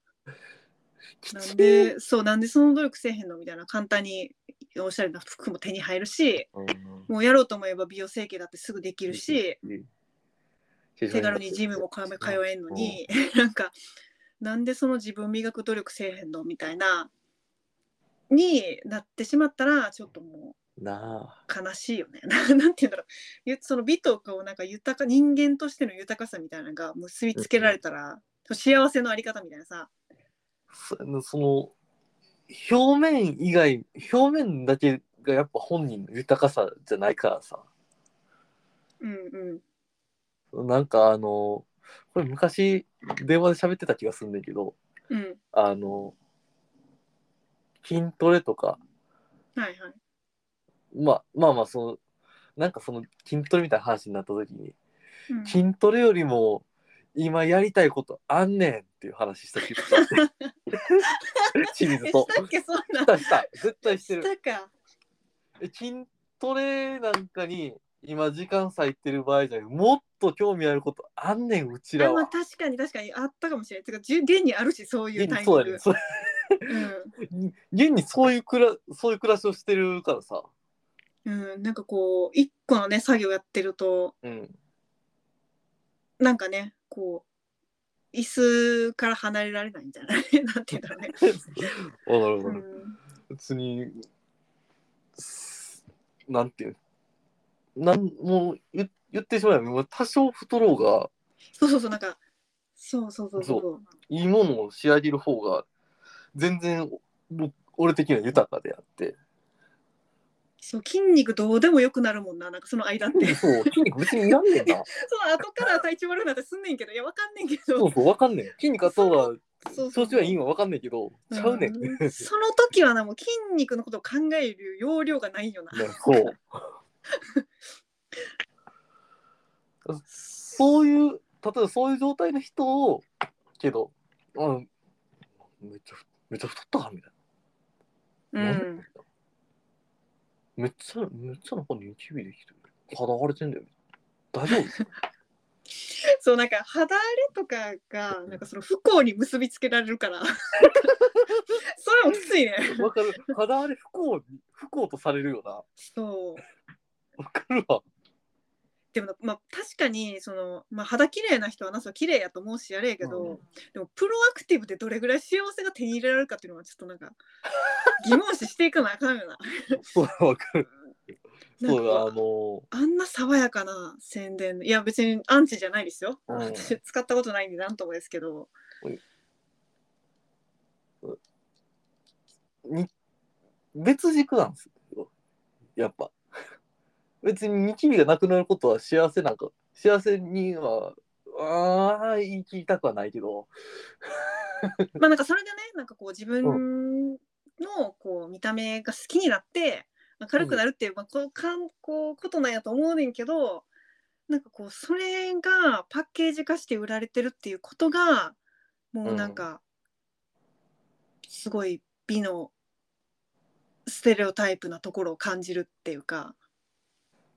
なんでそうなんでその努力せえへんのみたいな簡単におしゃれな服も手に入るしうんもうやろうと思えば美容整形だってすぐできるし、うん手軽にジムも通えんのに、なんかなんでその自分磨く努力せえへんのみたいなになってしまったらちょっともなあ。う悲しいよね。ななんて言うんだろう。ゆその美とかをなんか豊か人間としての豊かさみたいなのが結びつけられたら、幸せのあり方みたいなさ。そその表面以外表面だけがやっぱ本人の豊かさじゃないからさ。うんうん。なんかあのこれ昔電話で喋ってた気がするんだけどうん。あの筋トレとかはいはいまあまあまあそのなんかその筋トレみたいな話になった時にうん。筋トレよりも今やりたいことあんねんっていう話した気がして 清水と。えしたっけそんなん。したした。絶対してる。したか。え筋トレなんかに今時間割いてる場合じゃなくもっと興味あることあんねんうちらあまあは。確かに確かに。あったかもしれない。てかじゅ現にあるしそういう現にタイミング。そうやね。んそれうん。現にそういうくらそういう暮らしをしてるからさ。うん、なんかこう一個のね作業やってるとうん。なんかねこう椅子から離れられないみたいな なんて言うんだろうね。わかるわかる。うん別にすなんていうなんもう言言ってしまえばもう多少太ろうがそうそうそうなんかそうそうそうそういいものを仕上げる方が全然僕俺的には豊かであってそう筋肉どうでもよくなるもんななんかその間って。そう筋肉別にいらんねんな。その後から体調悪くなってすんねんけどいやわかんねんけど。そうそうわかんねん。筋肉あった方がそうそう。調子はいいんはわかんねんけどちゃうねん、うねその時はなもう筋肉のことを考える容量がないよな。そう。そういう例えばそういう状態の人をけど、うん、めっちゃめっちゃ太ったかみたいな、うん、めっちゃめっちゃなんかニキビできてる。肌荒れてんだよ。大丈夫？そうなんか肌荒れとかがなんかその不幸に結びつけられるから。それもきついね。わかる。肌荒れ不幸に不幸とされるよな。そう。わかるわでもまあ確かにその、まあ、肌綺麗な人はなそう綺麗やと思うしやれやけど、うん。でもプロアクティブでどれぐらい幸せが手に入れられるかっていうのはちょっとなんか 疑問視していかなあかんよな。そうわかる。なん。そうあかのあんな爽やかな宣伝。いや別にアンチじゃないですよ、うん。私使ったことないんでなんともですけど。に別軸なんですよ。やっぱ別にニキビがなくなることは幸せなんか幸せにはああ言い切りたくはないけど。まあなんかそれでねなんかこう自分のこう見た目が好きになって、まあ、軽くなるっていう,、まあ、こうかんこうことなんやと思うねんけどなんかこうそれがパッケージ化して売られてるっていうことがもうなんか、すごい美のステレオタイプなところを感じるっていうか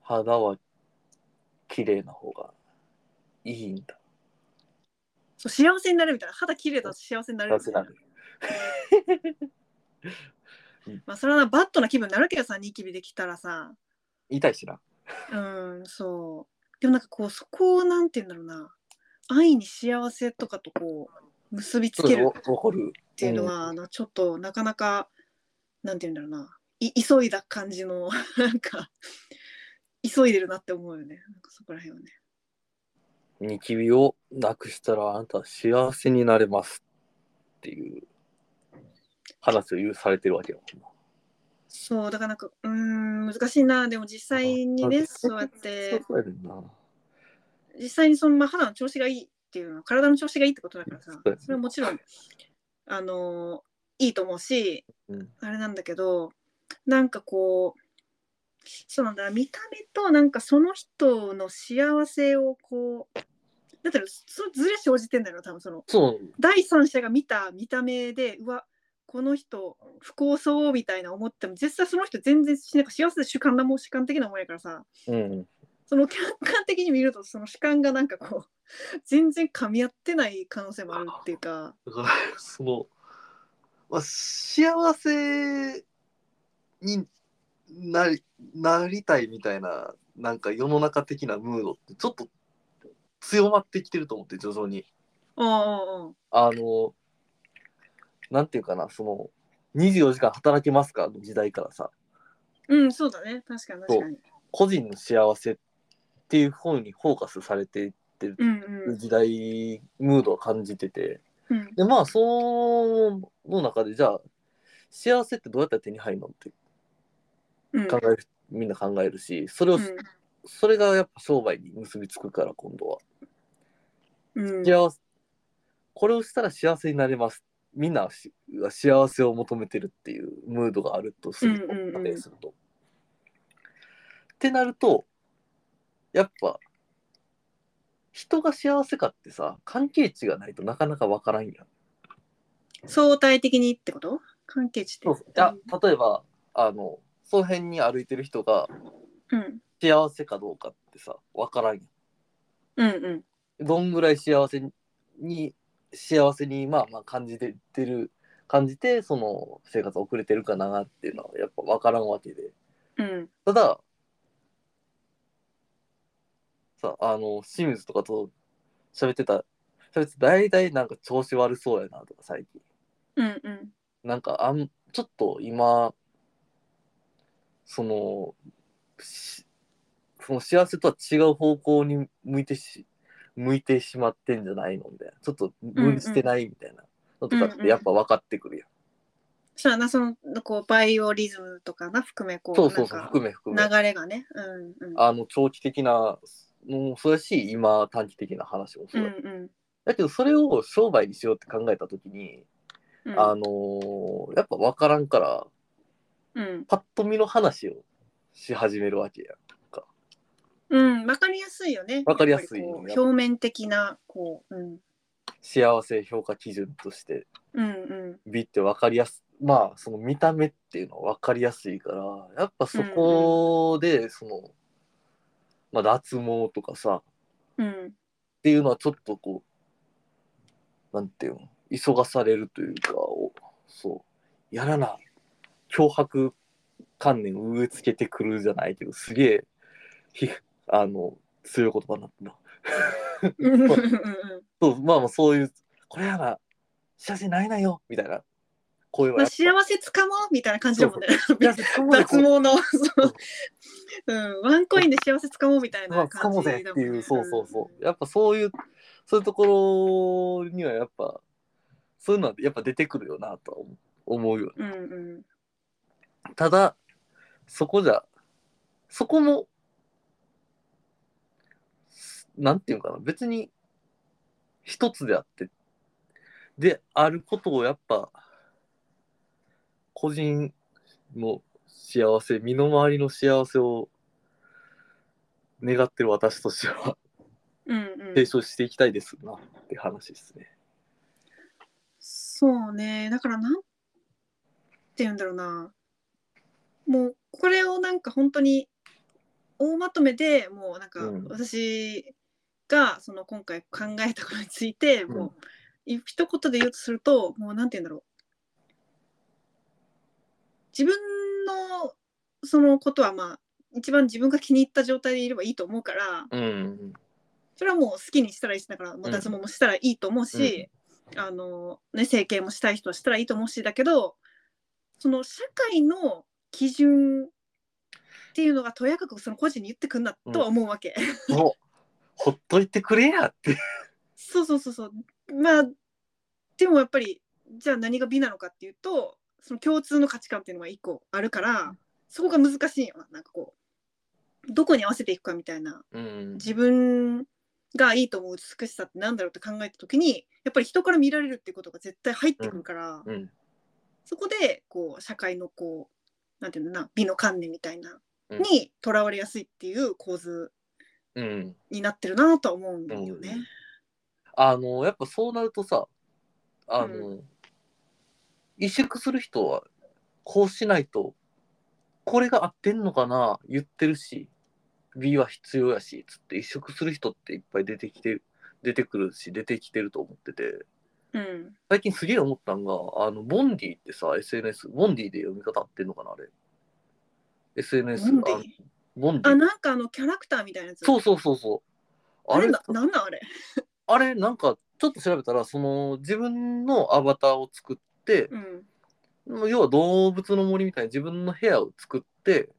肌は綺麗な方がいいんだ。そう幸せになるみたいな。肌綺麗だと幸せになれるみたいな。まあそれはなバッドな気分になるけどさニキビできたらさ。言いしな。うんそう。でもなんかこうそこをなんて言うんだろうな。愛に幸せとかとこう結びつけるっていうのは、あのちょっとなかなかなんて言うんだろうな。い急いだ感じのなんか急いでるなって思うよね。なんかそこら辺はね。ニキビをなくしたらあなたは幸せになれますっていう話を言うされてるわけよ。そうだからなんかうーん難しいな。でも実際にねそうやって。実際にその、まあ、肌の調子がいいっていうのは体の調子がいいってことだからさ。それはもちろんあのいいと思うしうん。あれなんだけどなんかこうそうなんだ。見た目となんかその人の幸せをこうだったらそずれ生じてんだよな多分その。そう、第三者が見た見た目でうわこの人不幸そうみたいな思っても実際その人全然なんか幸せで主観なもん主観的なもんやからさ。うん。その客観的に見るとその主観がなんかこう 全然噛み合ってない可能性もあるっていうか。その、まあ、幸せになりなりたいみたいな、なんか世の中的なムードってちょっと強まってきてると思って、徐々に。あああああの、なんていうかな、その、24時間働けますか？の時代からさ、うんそうだね。確かに確かに。個人の幸せっていう方にフォーカスされていってるうんうん。時代、ムードを感じてて、うん。で、まあ、その中で、じゃあ、幸せってどうやったら手に入るのってうん考える、みんな考えるし、それを、それがやっぱ商売に結びつくから、今度は。うんうん幸せ、これをしたら幸せになれます。みんなしが幸せを求めてるっていうムードがあるとすると、うんうんすると。ってなると、やっぱ、人が幸せかってさ、関係値がないとなかなかわからんやん。相対的にってこと？関係値ってそうそういや例えばあのその辺に歩いてる人がうん。幸せかどうかってさ分からんやうんうん。んどんぐらい幸せに幸せにまあまあ感じててる感じてその生活を送れてるかなっていうのはやっぱ分からんわけで。うん。たださあの清水とかと喋ってた喋ってた大体なんか調子悪そうやなとか最近。うんうん。なんかあんちょっと今そのしその幸せとは違う方向に向いてし向いてしまってんじゃないのみたいな。ちょっと無理してないみたいなのとかってやっぱ分かってくるやん、そうやなそのこうバイオリズムとかな含めこうそうそうそう含め含め。流れがね。うんうん。あの長期的なもうそうやし今短期的な話もそううだ,、んうん。だけどそれを商売にしようって考えた時に、うん。あのーやっぱ分からんからうん。パッと見の話をし始めるわけやんか。うんわかりやすいよね。わかりやすいっぱりこう表面的なこううん。幸せ評価基準として。うんうん。美って分かりやすまあその見た目っていうのは分かりやすいからやっぱそこでその、まあ脱毛とかさうん。っていうのはちょっとこうなんていうの急がされるというかおそうやらな脅迫観念を植え付けてくるじゃないけどすげえひあの強い言葉になってな。うん。うんうんそうまあまあそういうこれやな幸せないなよみたいな声はまあ、幸せつかもうみたいな感じだもんね。脱毛の、そう。うん、ワンコインで幸せつかもうみたいまあな感じだもんね。ぜっていうそうそうそう。やっぱそういうそういうところにはやっぱそういうのはやっぱ出てくるよなとは思う思うようんうんただそこじゃそこもなんていうのかな別に一つであってであることをやっぱ個人の幸せ身の回りの幸せを願ってる私としてはうんうん。提唱していきたいですなって話ですね。そうね。だからなんて言うんだろうなもうこれをなんか本当に大まとめでもうなんかうん。私がその今回考えたことについてうん。もうい一言で言うとするともうなんて言うんだろう。自分のそのことはまあ一番自分が気に入った状態でいればいいと思うからうんそれはもう好きにしたらいいしだからもう脱毛もしたらいいと思うし、あのね整形もしたい人はしたらいいと思うしだけどその社会の基準っていうのがとやかくその個人に言ってくんなとは思うわけ。もうほっといてくれやって。そうそうそうそう。まあでもやっぱりじゃあ何が美なのかっていうとその共通の価値観っていうのが一個あるからそこが難しいよな。なんかこうどこに合わせていくかみたいな。うん。自分がいいと思う美しさってなんだろうって考えた時にやっぱり人から見られるっていうことが絶対入ってくるから、うん。そこでこう社会のこうなんていうのかな美の観念みたいなうん。にとらわれやすいっていう構図うん。になってるなとは思うんだよね。うん。あのやっぱそうなるとさあの、萎縮する人はこうしないとこれが合ってんのかな言ってるし B は必要やしつって萎縮する人っていっぱい出てきてる出てくるし出てきてると思っててうん、最近すげえ思ったんがあのボンディってさ SNS ボンディで読み方合ってんのかなあれ。SNS ボンディ？あボンディ。あなんかあのキャラクターみたいなやつ？そうそうそうそうあれななんなんあれ？あれなんかちょっと調べたらその自分のアバターを作って、うん。要は動物の森みたいに自分の部屋を作って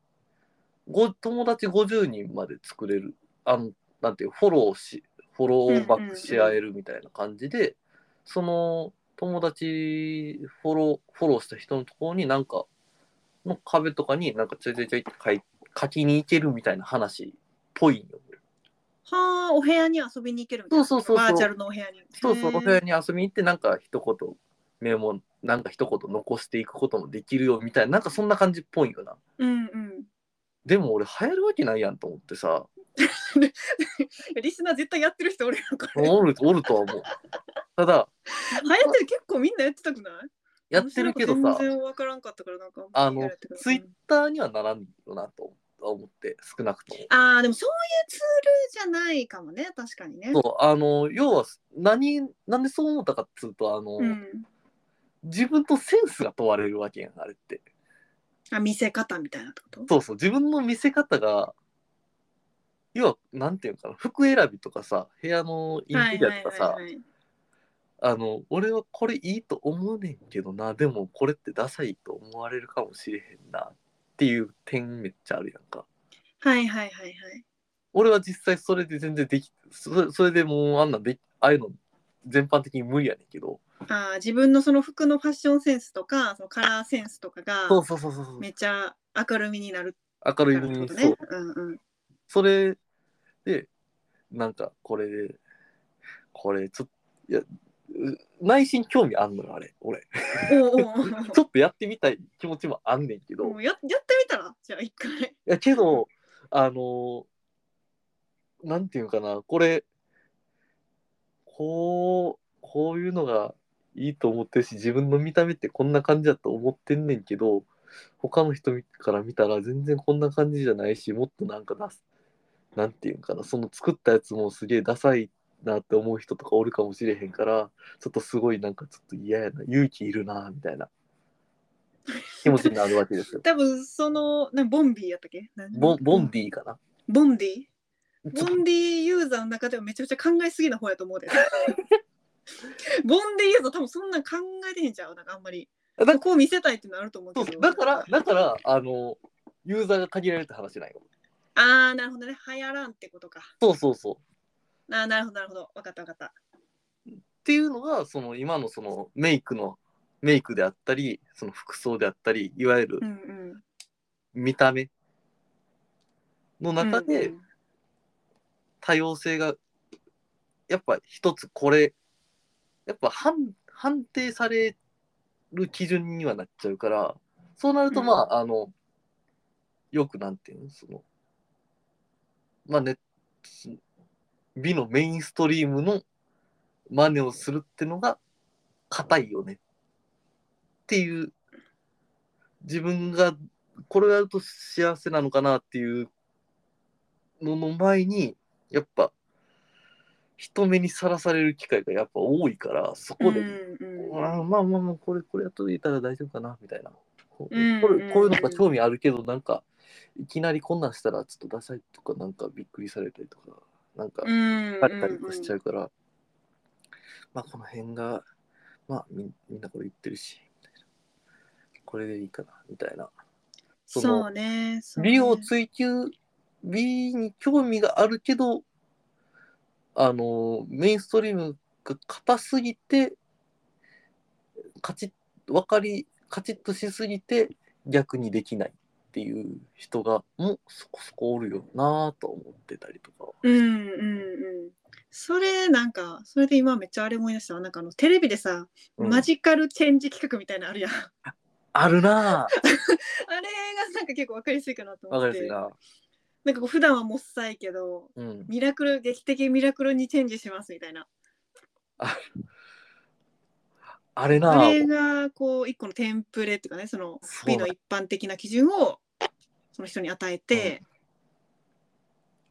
ご友達50人まで作れるあのなんていうフォローしフォローバックし合えるみたいな感じで、その友達フォローフォローした人のところになんかの壁とかになんかちょいちょいちょいって書い書きに行けるみたいな話っぽいんよ。はあお部屋に遊びに行けるみたいな。そうそうそうそう。バーチャルのお部屋に。そうそう、お部屋に遊びに行って、なんか一言、メモ、なんか一言残していくこともできるよみたいな、なんかそんな感じっぽいよな。うんうん。でも俺、流行るわけないやんと思ってさ、リスナー絶対やってる人おるやんこれ流おる、おるとは思う。ただ、行ってる結構みんなやってたくない？やってるけどさ全然わからんかったからなんかあのツイッターにはならんよなと思って、少なくとも。あーでもそういうツールじゃないかもね確かにねそう、あの、要は、何、なんでそう思ったかっつうと、あの、うん、自分とセンスが問われるわけやん、あれって。あ見せ方みたいなってこと？そうそう、自分の見せ方が、要は、なんていうのかな、服選びとかさ、部屋のインテリアとかさ、いあの、俺はこれいいと思うねんけどな、でもこれってダサいと思われるかもしれへんなっっていう点めっちゃあるやんか。はいはいはいはい。俺は実際それで全然できそれそれでもうあんなんでああいうの全般的に無理やねんけどあー自分のその服のファッションセンスとかそのカラーセンスとかがそうそうそうそうそうめっちゃ明るみになる明るいからってことにそう。ねうんうん。それでなんかこれでこれちょっといやう内心興味あんのよあれ俺。おうおう。ちょっとやってみたい気持ちもあんねんけど、いもうややってみたら？じゃあ一回。やけどあのなんていうのかなこれこうこういうのがいいと思ってるし自分の見た目ってこんな感じだと思ってんねんけど他の人から見たら全然こんな感じじゃないしもっとなんか出すなんていうんかなその作ったやつもすげえダサいなって思う人とかおるかもしれへんからちょっとすごいなんかちょっと嫌やな勇気いるなみたいな気持ちになるわけですよ。多分そのなボンビーやったっけ？何ボンボンディかなボンディボンディユーザーの中ではめちゃくちゃ考えすぎな方やと思うで。ボンディユーザー多分そんなん考えてへんちゃうなんかあんまり。こを見せたいっていうのあると思うけど。そうだからだからあのユーザーが限られるって話ないよ。ああなるほどね。流行らんってことか。そうそうそう。ああなるほどなるほど。分かった分かった。っていうのがその今のそのメイクのメイクであったりその服装であったりいわゆるうんうん。見た目の中で多様性がやっぱ一つこれやっぱ判判定される基準にはなっちゃうからそうなるとまあ、あのよくなんていうのそのまあね美のメインストリームの真似をするってのが硬いよねっていう自分がこれをやると幸せなのかなっていうのの前にやっぱ人目にさらされる機会がやっぱ多いからそこで、うんうんあーまあまあまあこれこれやっといたら大丈夫かなみたいな。これこういうのが興味あるけどなんかいきなりこんなんしたらちょっとダサいとかなんかびっくりされたりとかなんかうんされたりとかしちゃうから、まあこの辺がまあみんみんなこれ言ってるしこれでいいかなみたいな。そのそうね。そうね。美を追求美に興味があるけどあのメインストリームが硬すぎてカチッ分かりカチッとしすぎて逆にできないっていう人がもそこそこおるよなぁと思ってたりとか。うんうんうん。それなんかそれで今めっちゃあれ思い出したわなんかあのテレビでさ、うんマジカルチェンジ企画みたいなのあるやん。あるなぁ あれがなんか結構わかりやすいかなと分思って。かりやすいな。なんかこう普段はもっさいけどうん、ミラクル劇的ミラクルにチェンジしますみたいな。あれなあれぁがこう一個のテンプレっていうかねそのそうだ美の一般的な基準をその人に与えて、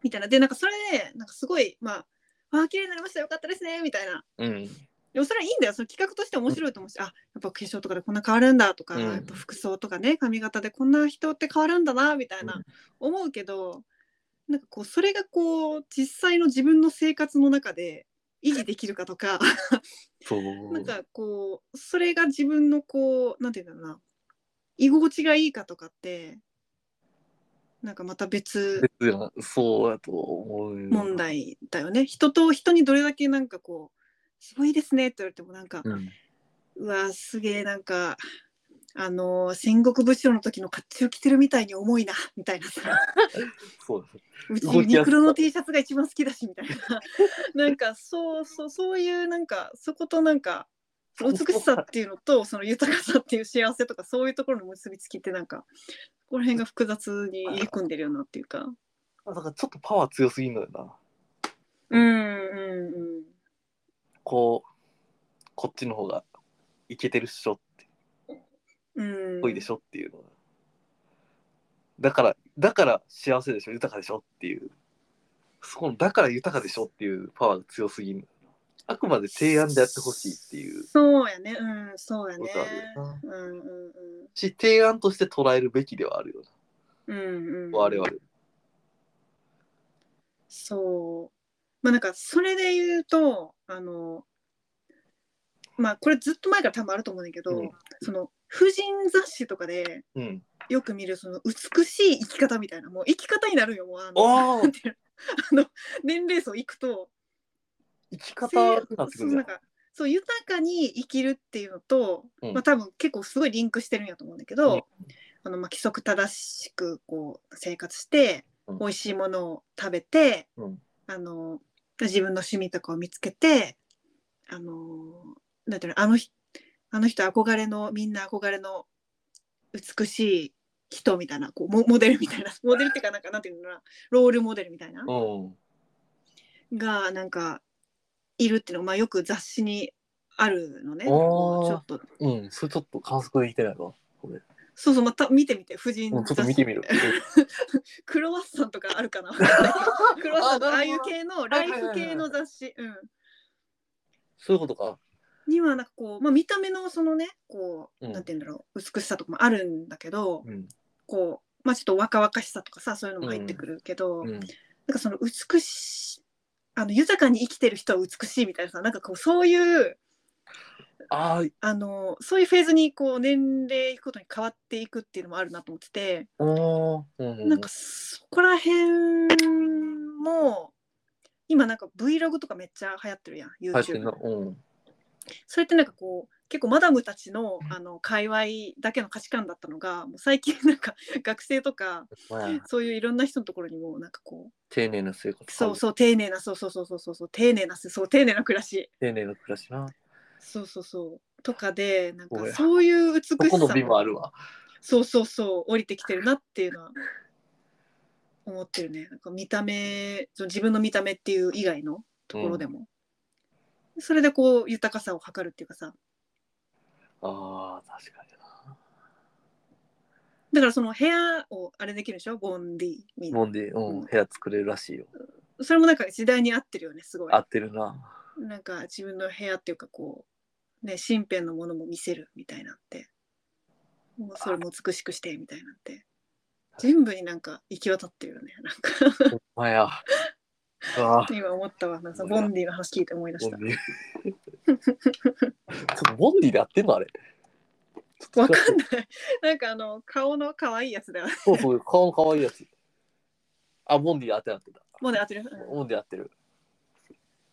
みたいな。でなんかそれでなんかすごいまああー綺麗になりました。よかったですね。みたいな。うん。でもそれはいいんだよ。その企画として面白いと思うし、あやっぱ化粧とかでこんな変わるんだとか、うん。やっぱ服装とかね髪型でこんな人って変わるんだなみたいなうん。思うけど、なんかこうそれがこう実際の自分の生活の中で維持できるかとかなんかこうそれが自分のこうなんていうんだろうな。居心地がいいかとかってなんかまた別別なそうやと思うよ問題だよね。人と人にどれだけなんかこうすごいですねって言われてもなんか、うん。うわすげえなんかあの戦国武将の時の甲冑着てるみたいに重いな みたいなさ。そうです。うちユニクロの T シャツが一番好きだしみたいな。なんかそうそうそういうなんかそことなんか美しさっていうのとその豊かさっていう幸せとかそういうところの結びつきってなんかこの辺が複雑に入り組んでるよなっていうか。だからちょっとパワー強すぎんのよなうんうんうん。こうこっちの方がいけてるっしょって。うん。ぽいでしょっていうの。が、だからだから幸せでしょ豊かでしょっていう。そこのだから豊かでしょっていうパワーが強すぎるあくまで提案でやってほしいっていう。そうやね。うんそうやね。ことあるよな。うんうんうん。し提案として捉えるべきではあるようんうんな我々。そう。まあなんかそれで言うとあのまあこれずっと前から多分あると思うんだけど、うん。その婦人雑誌とかでうん。よく見るその美しい生き方みたいなもう生き方になるよもうあのあー。なんていうの。あの年齢層いくと生き方になってくるじゃそう豊かに生きるっていうのと、うん。まあ多分結構すごいリンクしてるんやと思うんだけど、あのまあ規則正しくこう生活して、うん。美味しいものを食べて、うん。あの自分の趣味とかを見つけてあのなんていうのあの人あの人憧れのみんな憧れの美しい人みたいなこうモモデルみたいな モデルっていうかなんかなんていうのかなロールモデルみたいな、うん。がなんかいるっていうのが、まあ、よく雑誌にあるのね。ちょっと。うん。それちょっと観測できてないわこれ。そうそうまた見てみて婦人うんちょっと見てみる。クロワッサンとかあるかな？クロワッサンとかああいう系のライフ系の雑誌、うん、そういうことか。にはなんかこう、まあ、見た目のそのねこう、うん。なんて言うんだろう美しさとかもあるんだけど、うん。こう、まあ、ちょっと若々しさとかさそういうのも入ってくるけど、うん。なんかその美しいあの豊かに生きてる人は美しいみたいなさなんかこうそういうあー。あのそういうフェーズにこう年齢いくことに変わっていくっていうのもあるなと思ってて、うんなんかそこら辺も今なんか Vlog とかめっちゃ流行ってるやん YouTube それってなんかこう結構マダムたちのあの界隈だけの価値観だったのがもう最近なんか 学生とかまあそういういろんな人のところにもなんかこう丁寧な生活そうそう丁寧なそうそうそうそうそうそう丁寧なそう丁寧な暮らし。丁寧な暮らしな。そうそうそう。とかでなんかそういう美しさここの美もあるわ。そうそうそう降りてきてるなっていうのは思ってるね。なんか見た目その自分の見た目っていう以外のところでも、それでこう豊かさを測るっていうかさ。あー確かにな。だからその部屋をあれできるでしょ？ボンディみんな。もんで、うん、部屋作れるらしいよ。それもなんか時代に合ってるよねすごい。合ってるな。なんか自分の部屋っていうかこうね身辺のものも見せるみたいなって。もうそれも美しくしてみたいなんて。全部になんか行き渡ってるよねなんか。ほんまや今思ったわ。なんかボンディの話聞いて思い出した。ボンディ。ちょっとボンディで合ってんのあれ。わかんない。なんかあの顔の可愛いやつだよね。そうそう顔の可愛いやつ。あボンディで合ってなってた。もうね、当てる？うん。ボンディで合ってる。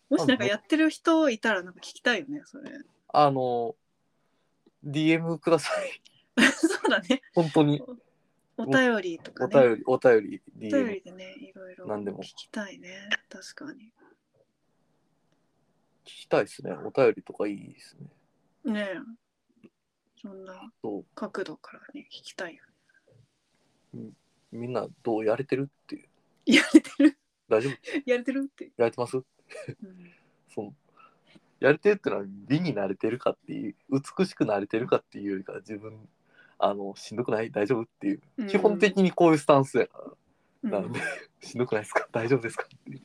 もしなんかやってる人いたらなんか聞きたいよね、それ。あの DM ください。そうだね。本当に お便りとかおね。便りお便りお便りでね、いろいろ何でも聞きたいね。確かに。聞きたいですねお便りとかいいですねねえ。そんなそ角度からね、聞きたいよね。うみんなどうやれてるっていうやれてる？大丈夫？やれてるって。やれてます？うんそのやれてるってのは美になれてるかっていう美しくなれてるかっていうよりか自分あのしんどくない？大丈夫？っていう、うん。基本的にこういうスタンス。やから、うなんんで しんどくないですか？大丈夫ですか？っていう。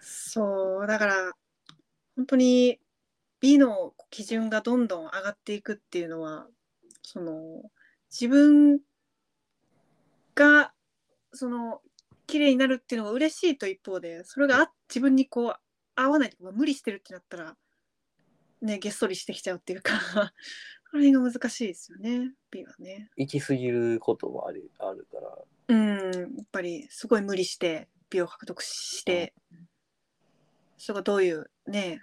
そう、だから、本当に美の基準がどんどん上がっていくっていうのは、その、自分が、その、綺麗になるっていうのが嬉しいと一方で、それがあ自分にこう、合わないとか、無理してるってなったら、ね、げっそりしてきちゃうっていうか、それが難しいですよね、美はね。行き過ぎることもありあるから。うん、やっぱりすごい無理して美を獲得して、それがどういうね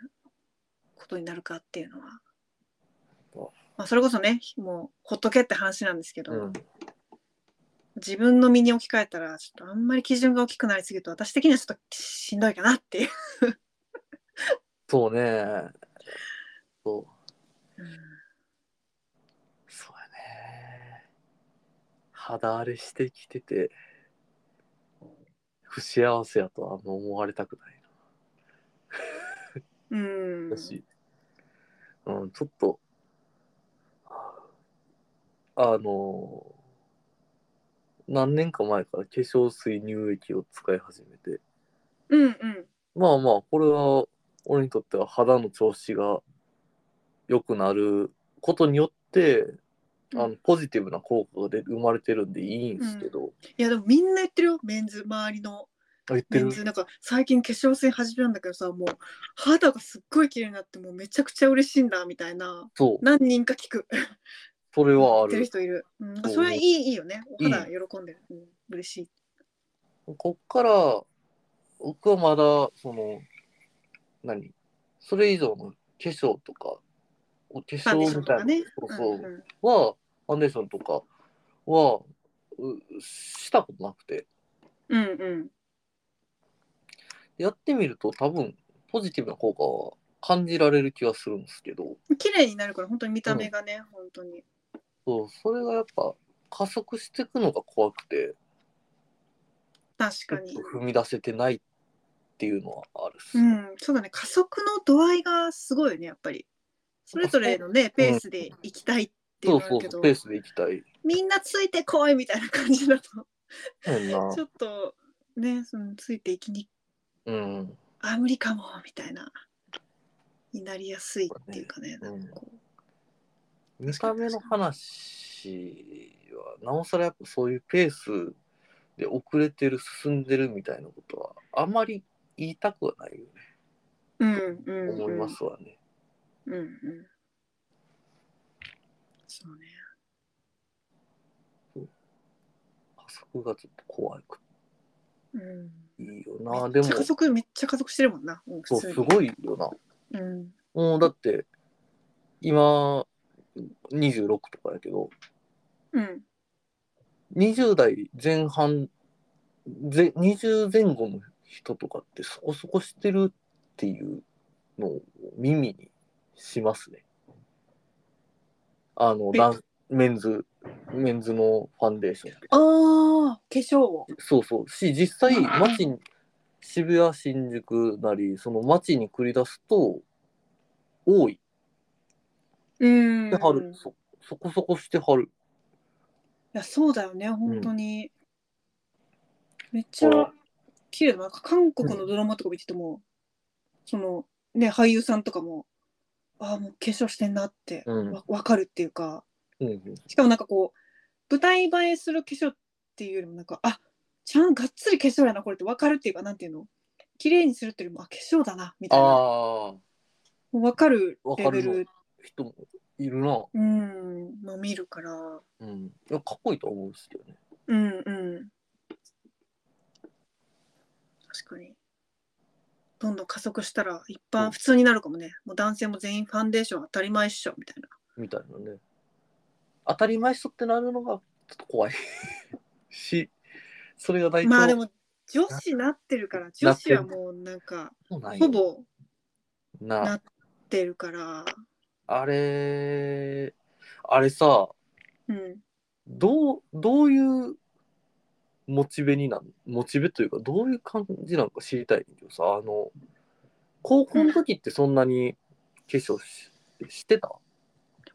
ことになるかっていうのは、そうまあ、それこそねもうほっとけって話なんですけど、うん。自分の身に置き換えたらちょっとあんまり基準が大きくなりすぎると私的にはちょっとしんどいかなっていう、そうね。そううんそうやね肌荒れしてきてて不幸せやとはあんま思われたくないうん。な私、うん、ちょっとあの何年か前から化粧水乳液を使い始めて。うんうん。まあまあこれは俺にとっては肌の調子が良くなることによってあのポジティブな効果が出生まれてるんでいいんですけど、いやでもみんな言ってるよメンズ。周りの。あ言ってる？メンズ。なんか最近化粧水始めたんだけどさもう肌がすっごい綺麗になってもうめちゃくちゃ嬉しいんだみたいな。そう。何人か聞く。それはあやってるる。人いる。うん、そう。それはいいいいよね。お肌喜んでる。うん、嬉しい。こっから、僕はまだ、その、何？それ以上の化粧とか、お化粧みたいな、ンとかね。そうそう、んん。は、ファンデーションとかは、うしたことなくて、うんうん。やってみると多分、ポジティブな効果は感じられる気はするんですけど、綺麗になるから本当に見た目がね、本当に。そう、それがやっぱ加速していくのが怖くて、確かに踏み出せてないっていうのはあるっす。うん、そうだね。加速の度合いがすごいよね、やっぱり。それぞれのね、ペースで行きたいっていうのそうそうそう、ペ、ースでいきたい。みんなついてこいみたいな感じだと、ち。ょっとね、そのついていきに、うん。あ、無理かもみたいな、になりやすいっていうかね、うんなんかこう。見た目の話は、なおさらやっぱそういうペースで遅れてる、進んでるみたいなことは、あまり言いたくはないよね。うんうん、うん。思いますわね。うんうん。そうね。加速がちょっと怖くうん。ていいよな。でもめっちゃ、加速、めっちゃ加速してるもんな。うん、そう、すごいよな。うん。もうだって、今、26とかやけど、うん。20代前半、ぜ20前後の人とかってそこそこしてるっていうのを耳にしますね。あの、えダンメンズ、メンズのファンデーション。ああ、化粧を。そうそう。し、実際、街に、渋谷、新宿なり、その街に繰り出すと、多い。うん。してはる。そ、そこそこしてはる。いや、そうだよね、本当に。めっちゃ綺麗だな。韓国のドラマとか見てても、その、ね、俳優さんとかも、ああ、もう化粧してんなってうんわ、わかるっていうか、うんうん。しかもなんかこう、舞台映えする化粧っていうよりも、なんか、あちゃんがっつり化粧やな、これってわかるっていうか、なんていうの？綺麗にするっていうよりも、あ、化粧だな、みたいな。ああ、もうわかるレベル、人もいるな。うん、まあ見るから、うん。いや、かっこいいと思うんですけどね。うんうん。確かに。どんどん加速したら一うん般普通になるかもね。もう男性も全員ファンデーション当たり前っしょみたいな。みたいなね。当たり前っしょってなるのがちょっと怖い し、それが大体、まあでも女子なってるから、女子はもうなんかほぼななってるから。あれ、あれさ、うん。どう、どういうモチベになん、モチベというか、どういう感じなのか知りたいけどさ、あの、高校の時ってそんなに化粧ししてた？し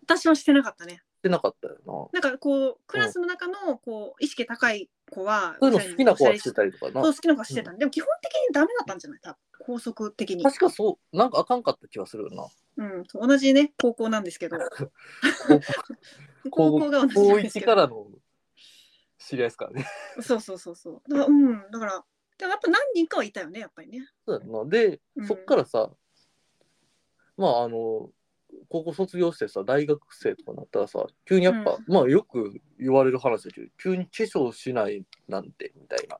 私はしてなかったね。てなかったよなんかこうクラスの中のこう意識高い子はな。そういうの好きな子はしてたりとかな？そう好きな子はしてた、でも基本的にダメだったんじゃない？多分高速的に。確かそう、なんかあかんかった気はするよな。うん、同じね高校なんですけど高 高校が同じな高1んですけどからの知り合いですからね。そうそうそうそう。だからうんだからでもやっぱ何人かはいたよねやっぱりね。そうやんな。で、うん。そっからさ、まああの、高校卒業してさ、大学生とかなったらさ、急にやっぱ、まあよく言われる話だけど、急に化粧しないなんてみたいな。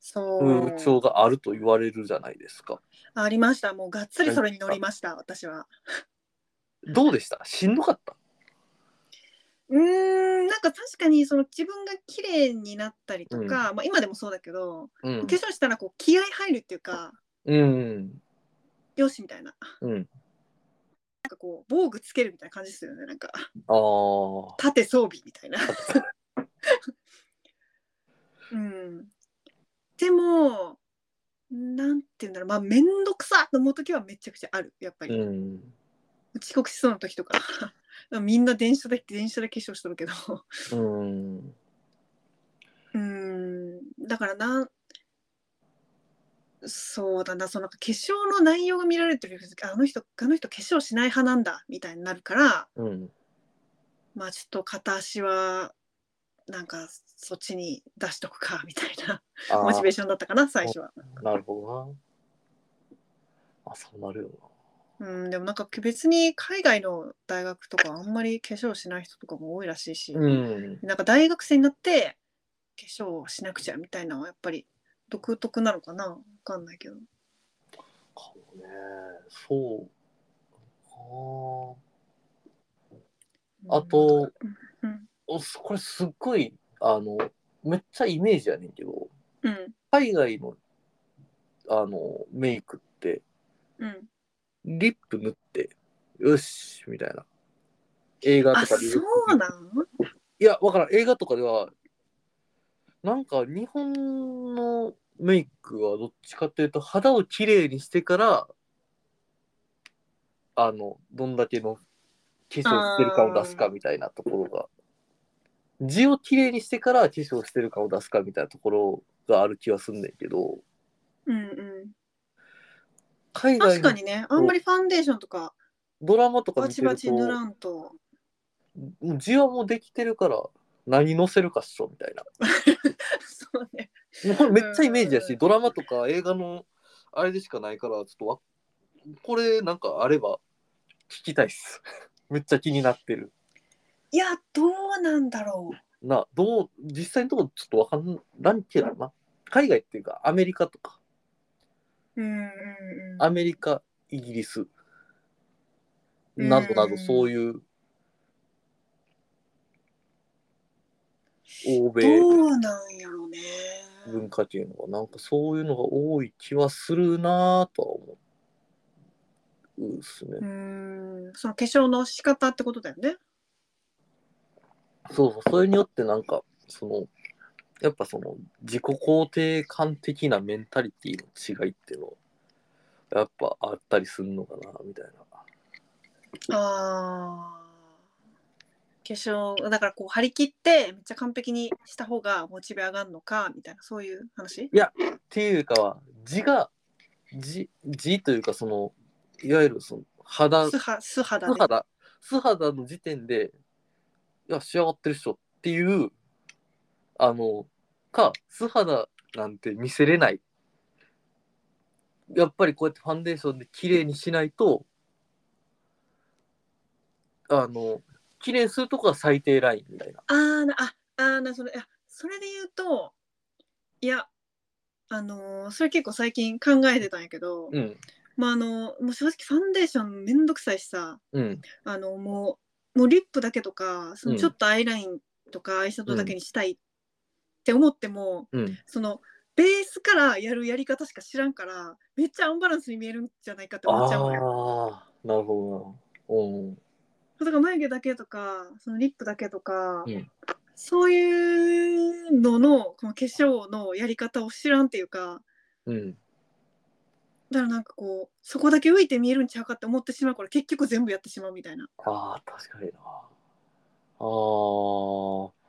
そう。風潮があると言われるじゃないですか。ありました。もうがっつりそれに乗りました私は。どうでした？しんどかった？うーんなんか確かにその自分が綺麗になったりとか、まあ今でもそうだけどうん化。粧したらこう気合入るっていうかうん。よしみたいなうん。なんかこう防具つけるみたいな感じですよねなんかああ。盾装備みたいな うんでもなんていうんだろうまあ面倒くさと思う時はめちゃくちゃあるやっぱり、うん。遅刻しそうな時とかみんな電車で電車で化粧しとるけどうん。うんだからなそうだなその化粧の内容が見られてる時あの人あの人化粧しない派なんだみたいになるからうん。まあちょっと片足はなんかそっちに出しとくかみたいなモチベーションだったかな最初は。なるほどな。あ、そうなるようん、でもなんか別に海外の大学とかあんまり化粧しない人とかも多いらしいし、うん。なんか大学生になって化粧しなくちゃみたいなのはやっぱり独特なのかな？わかんないけど。かもね。そう。ああと、うん、これすっごい、あの、めっちゃイメージやねんけど、うん、海外の、あの、メイクって、うん。リップ塗って、よし、みたいな。映画とかでよくうなんいや、わからん。映画とかでは、なんか日本のメイクはどっちかっていうと、肌をきれいにしてから、あの、どんだけの化粧してる感を出すかみたいなところが、字をきれいにしてから化粧してる感を出すかみたいなところがある気はすんねんけど、うんうん。海外の確かにね、あんまりファンデーションとかドラマとかバ見てるチバチ塗と、らんと。もう字はもうできてるから、何載せるかっしょみたいな。そうね。もうこれめっちゃイメージやし、うんドラマとか映画のあれでしかないから、ちょっとわこれなんかあれば聞きたいっす。めっちゃ気になってる。いや、どうなんだろう。な、どう、実際のところちょっとわかんらんけどな。海外っていうかアメリカとか、うんうんうん。アメリカ、イギリス、などなどうんそういう欧米。文化っていうのはなんかそういうのが多い気はするなぁとは思うですね。うん、その化粧の仕方ってことだよね。そうそう、それによってなんか、その、やっぱその自己肯定感的なメンタリティの違いっていうのやっぱあったりするのかなみたいな。ああ。化粧だからこう張り切ってめっちゃ完璧にした方がモチベ上がるのかみたいなそういう話？っていうかは字が字字というかそのいわゆるその肌素肌素肌で素肌素肌の時点でいや仕上がってるっしょっていうあのか素肌なんて見せれない。やっぱりこうやってファンデーションで綺麗にしないとあの綺麗にするとこが最低ラインみたいな。あーなああーなそれいやそれで言うといやあのーそれ結構最近考えてたんやけど、うん。まああのもう正直ファンデーションめんどくさいしさうん。あのもうもうリップだけとかそのうん。ちょっとアイラインとかアイシャドウだけにしたいって思っても、うん。そのベースからやるやり方しか知らんからめっちゃアンバランスに見えるんじゃないかって思っちゃうのよ。なるほどな。うん。だから眉毛だけとかそのリップだけとか、うん。そういうののこの化粧のやり方を知らんっていうかうん。だからなんかこうそこだけ浮いて見えるんちゃうかって思ってしまうから結局全部やってしまうみたいな。ああ確かにな。ああ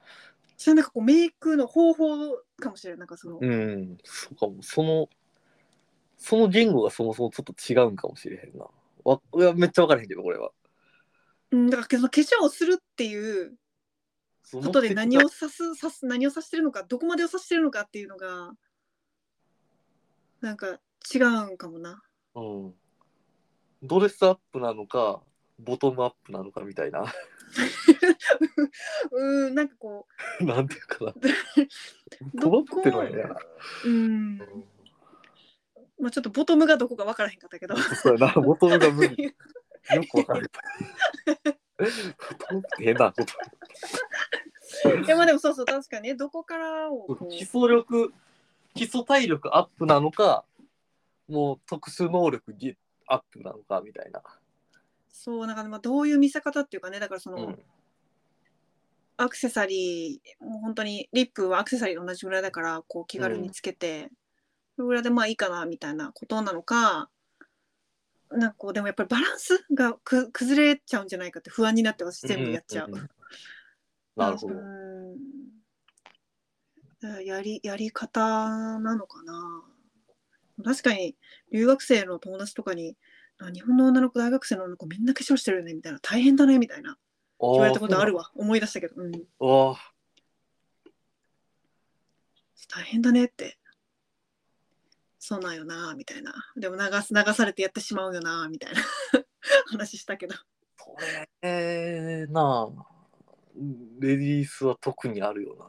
それなんかこうメイクの方法かもしれないなんかその、うん、そうかも。その、その言語がそもそもちょっと違うんかもしれへんな。わいやめっちゃ分からへんけど、これは。うん、だからその化粧をするっていうそのことで何を指す指す何を指してるのかどこまでを指してるのかっていうのがなんか違うんかもな。うん。ドレスアップなのか、ボトムアップなのかみたいな。うんなんかこ なんていうかな。うボトムアップってのはねうんまあちょっとボトムがどこか分からへんかったけど。そうやな、ボトムが無理。よく分かる。ボトムって変なこと。いやまあでもそうそう確かにねどこからをこう基礎力、基礎体力アップなのか、もう特殊能力ギアップなのかみたいな。そうなんかまあどういう見せ方っていうかねだからその、うん。アクセサリーもう本当にリップはアクセサリーと同じぐらいだからこう気軽につけて、それぐらいでまあいいかなみたいなことなのかなんかこうでもやっぱりバランスがく崩れちゃうんじゃないかって不安になって私全部やっちゃう。んんん。なるほど。うん。やりやり方なのかな。確かに留学生の友達とかにあ日本の女の子大学生の女の子みんな化粧してるよねみたいな。大変だねみたいな。言われたことあるわ。思い出したけど、うん、わ。大変だねって。そうなんよなみたいな。でも流す流されてやってしまうよなみたいな。話したけど。それなあレディースは特にあるよな。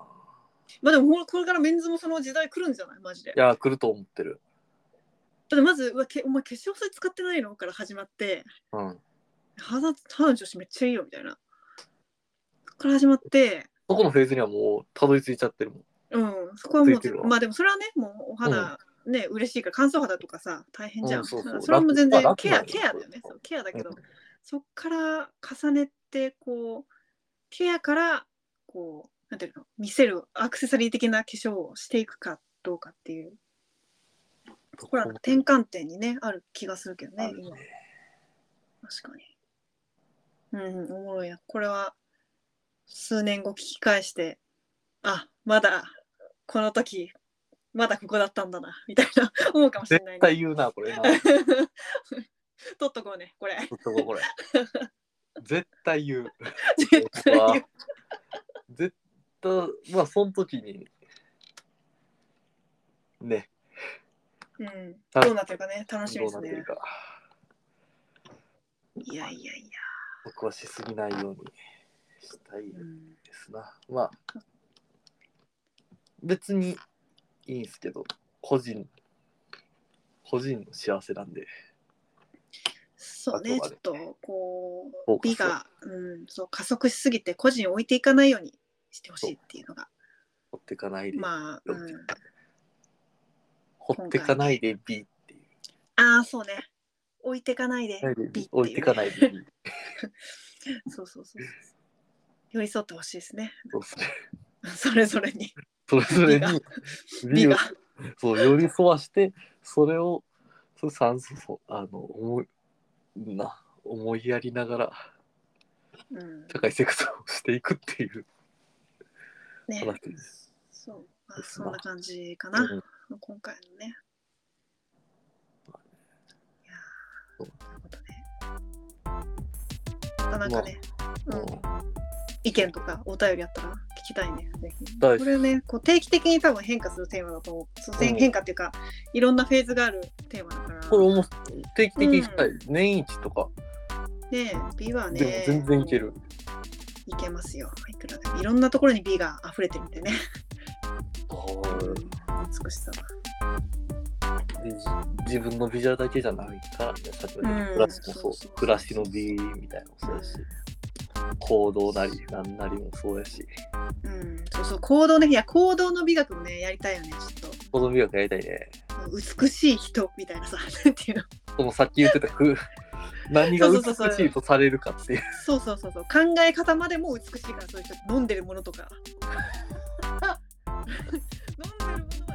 まあでもほこれからメンズもその時代来るんじゃない？マジで。いや来ると思ってるだまずうわけお前化粧水使ってないの？から始まって。うん。肌肌の調子めっちゃいいよみたいな。そこから始まって。そこのフェーズにはもうたどり着いちゃってるもん。うん。そこはもついてるわ。うまあでもそれはねもうお肌、ね嬉しいから乾燥肌とかさ大変じゃん、うんそうそう。それはもう全然楽ケアケアだよね。そうケアだけど、うん。そっから重ねてこうケアからこうなんていうの？見せるアクセサリー的な化粧をしていくかどうかっていうところは転換点にねある気がするけどね今。確かに。うんおもろいやこれは数年後聞き返してあまだこの時まだここだったんだなみたいな 思うかもしれないね。絶対言うなこれな。取っとこうねこれ。ちょっとこれ。絶対言う。絶対言う。絶対まあその時にねうん、たどうなってるかね。楽しみですね。いやいやいや、僕はしすぎないようにしたいでうん、すな、まあ別にいいんですけど個人個人の幸せなんで。そうねちょっとこう美が、うん、そう加速しすぎて個人を置いていかないようにしてほしいっていうのが。掘ってかないで、まあ、うん、掘ってかないで B っていう。ああそうね。置いてかないで美って置いてかないで B そうそうそうそう。寄り添ってほしいですね。そうっすね。それぞれに。それぞれに美が。そう寄り添わしてそれをそう酸素そうあの思いな思いやりながらうん。社会生活をしていくっていうね。話です。そう、まあ、そんな感じかな、うん今回のね。いやーなるほどね。またなんかね、うんうん意見とかお便りあったら聞きたいね。ぜひ大これね、こう定期的に多分変化するテーマだと思う。変化っていうか、いろんなフェーズがあるテーマだから。これも定期的にしたい、年一とかね美はね、でも全然いける。いけますよ。いくらでも。いろんなところに美が溢れてるんでね。美しさは。でじ自分の美じゃだけじゃないからね、さっきのうん暮らしもそう暮らしの美みたいなのもそうやし、行動なりなんなりもそうやし、うん、そうそう、行動ね。いや、行動の美学もね、やりたいよね、ちょっと。行動美学やりたいね。美しい人みたいなさ、なんていうの。そのさっき言ってたく 何が美しいとされるかっていう。そうそうそうそう、考え方までも美しいから、そういう人、飲んでるものとか。飲んでるものは。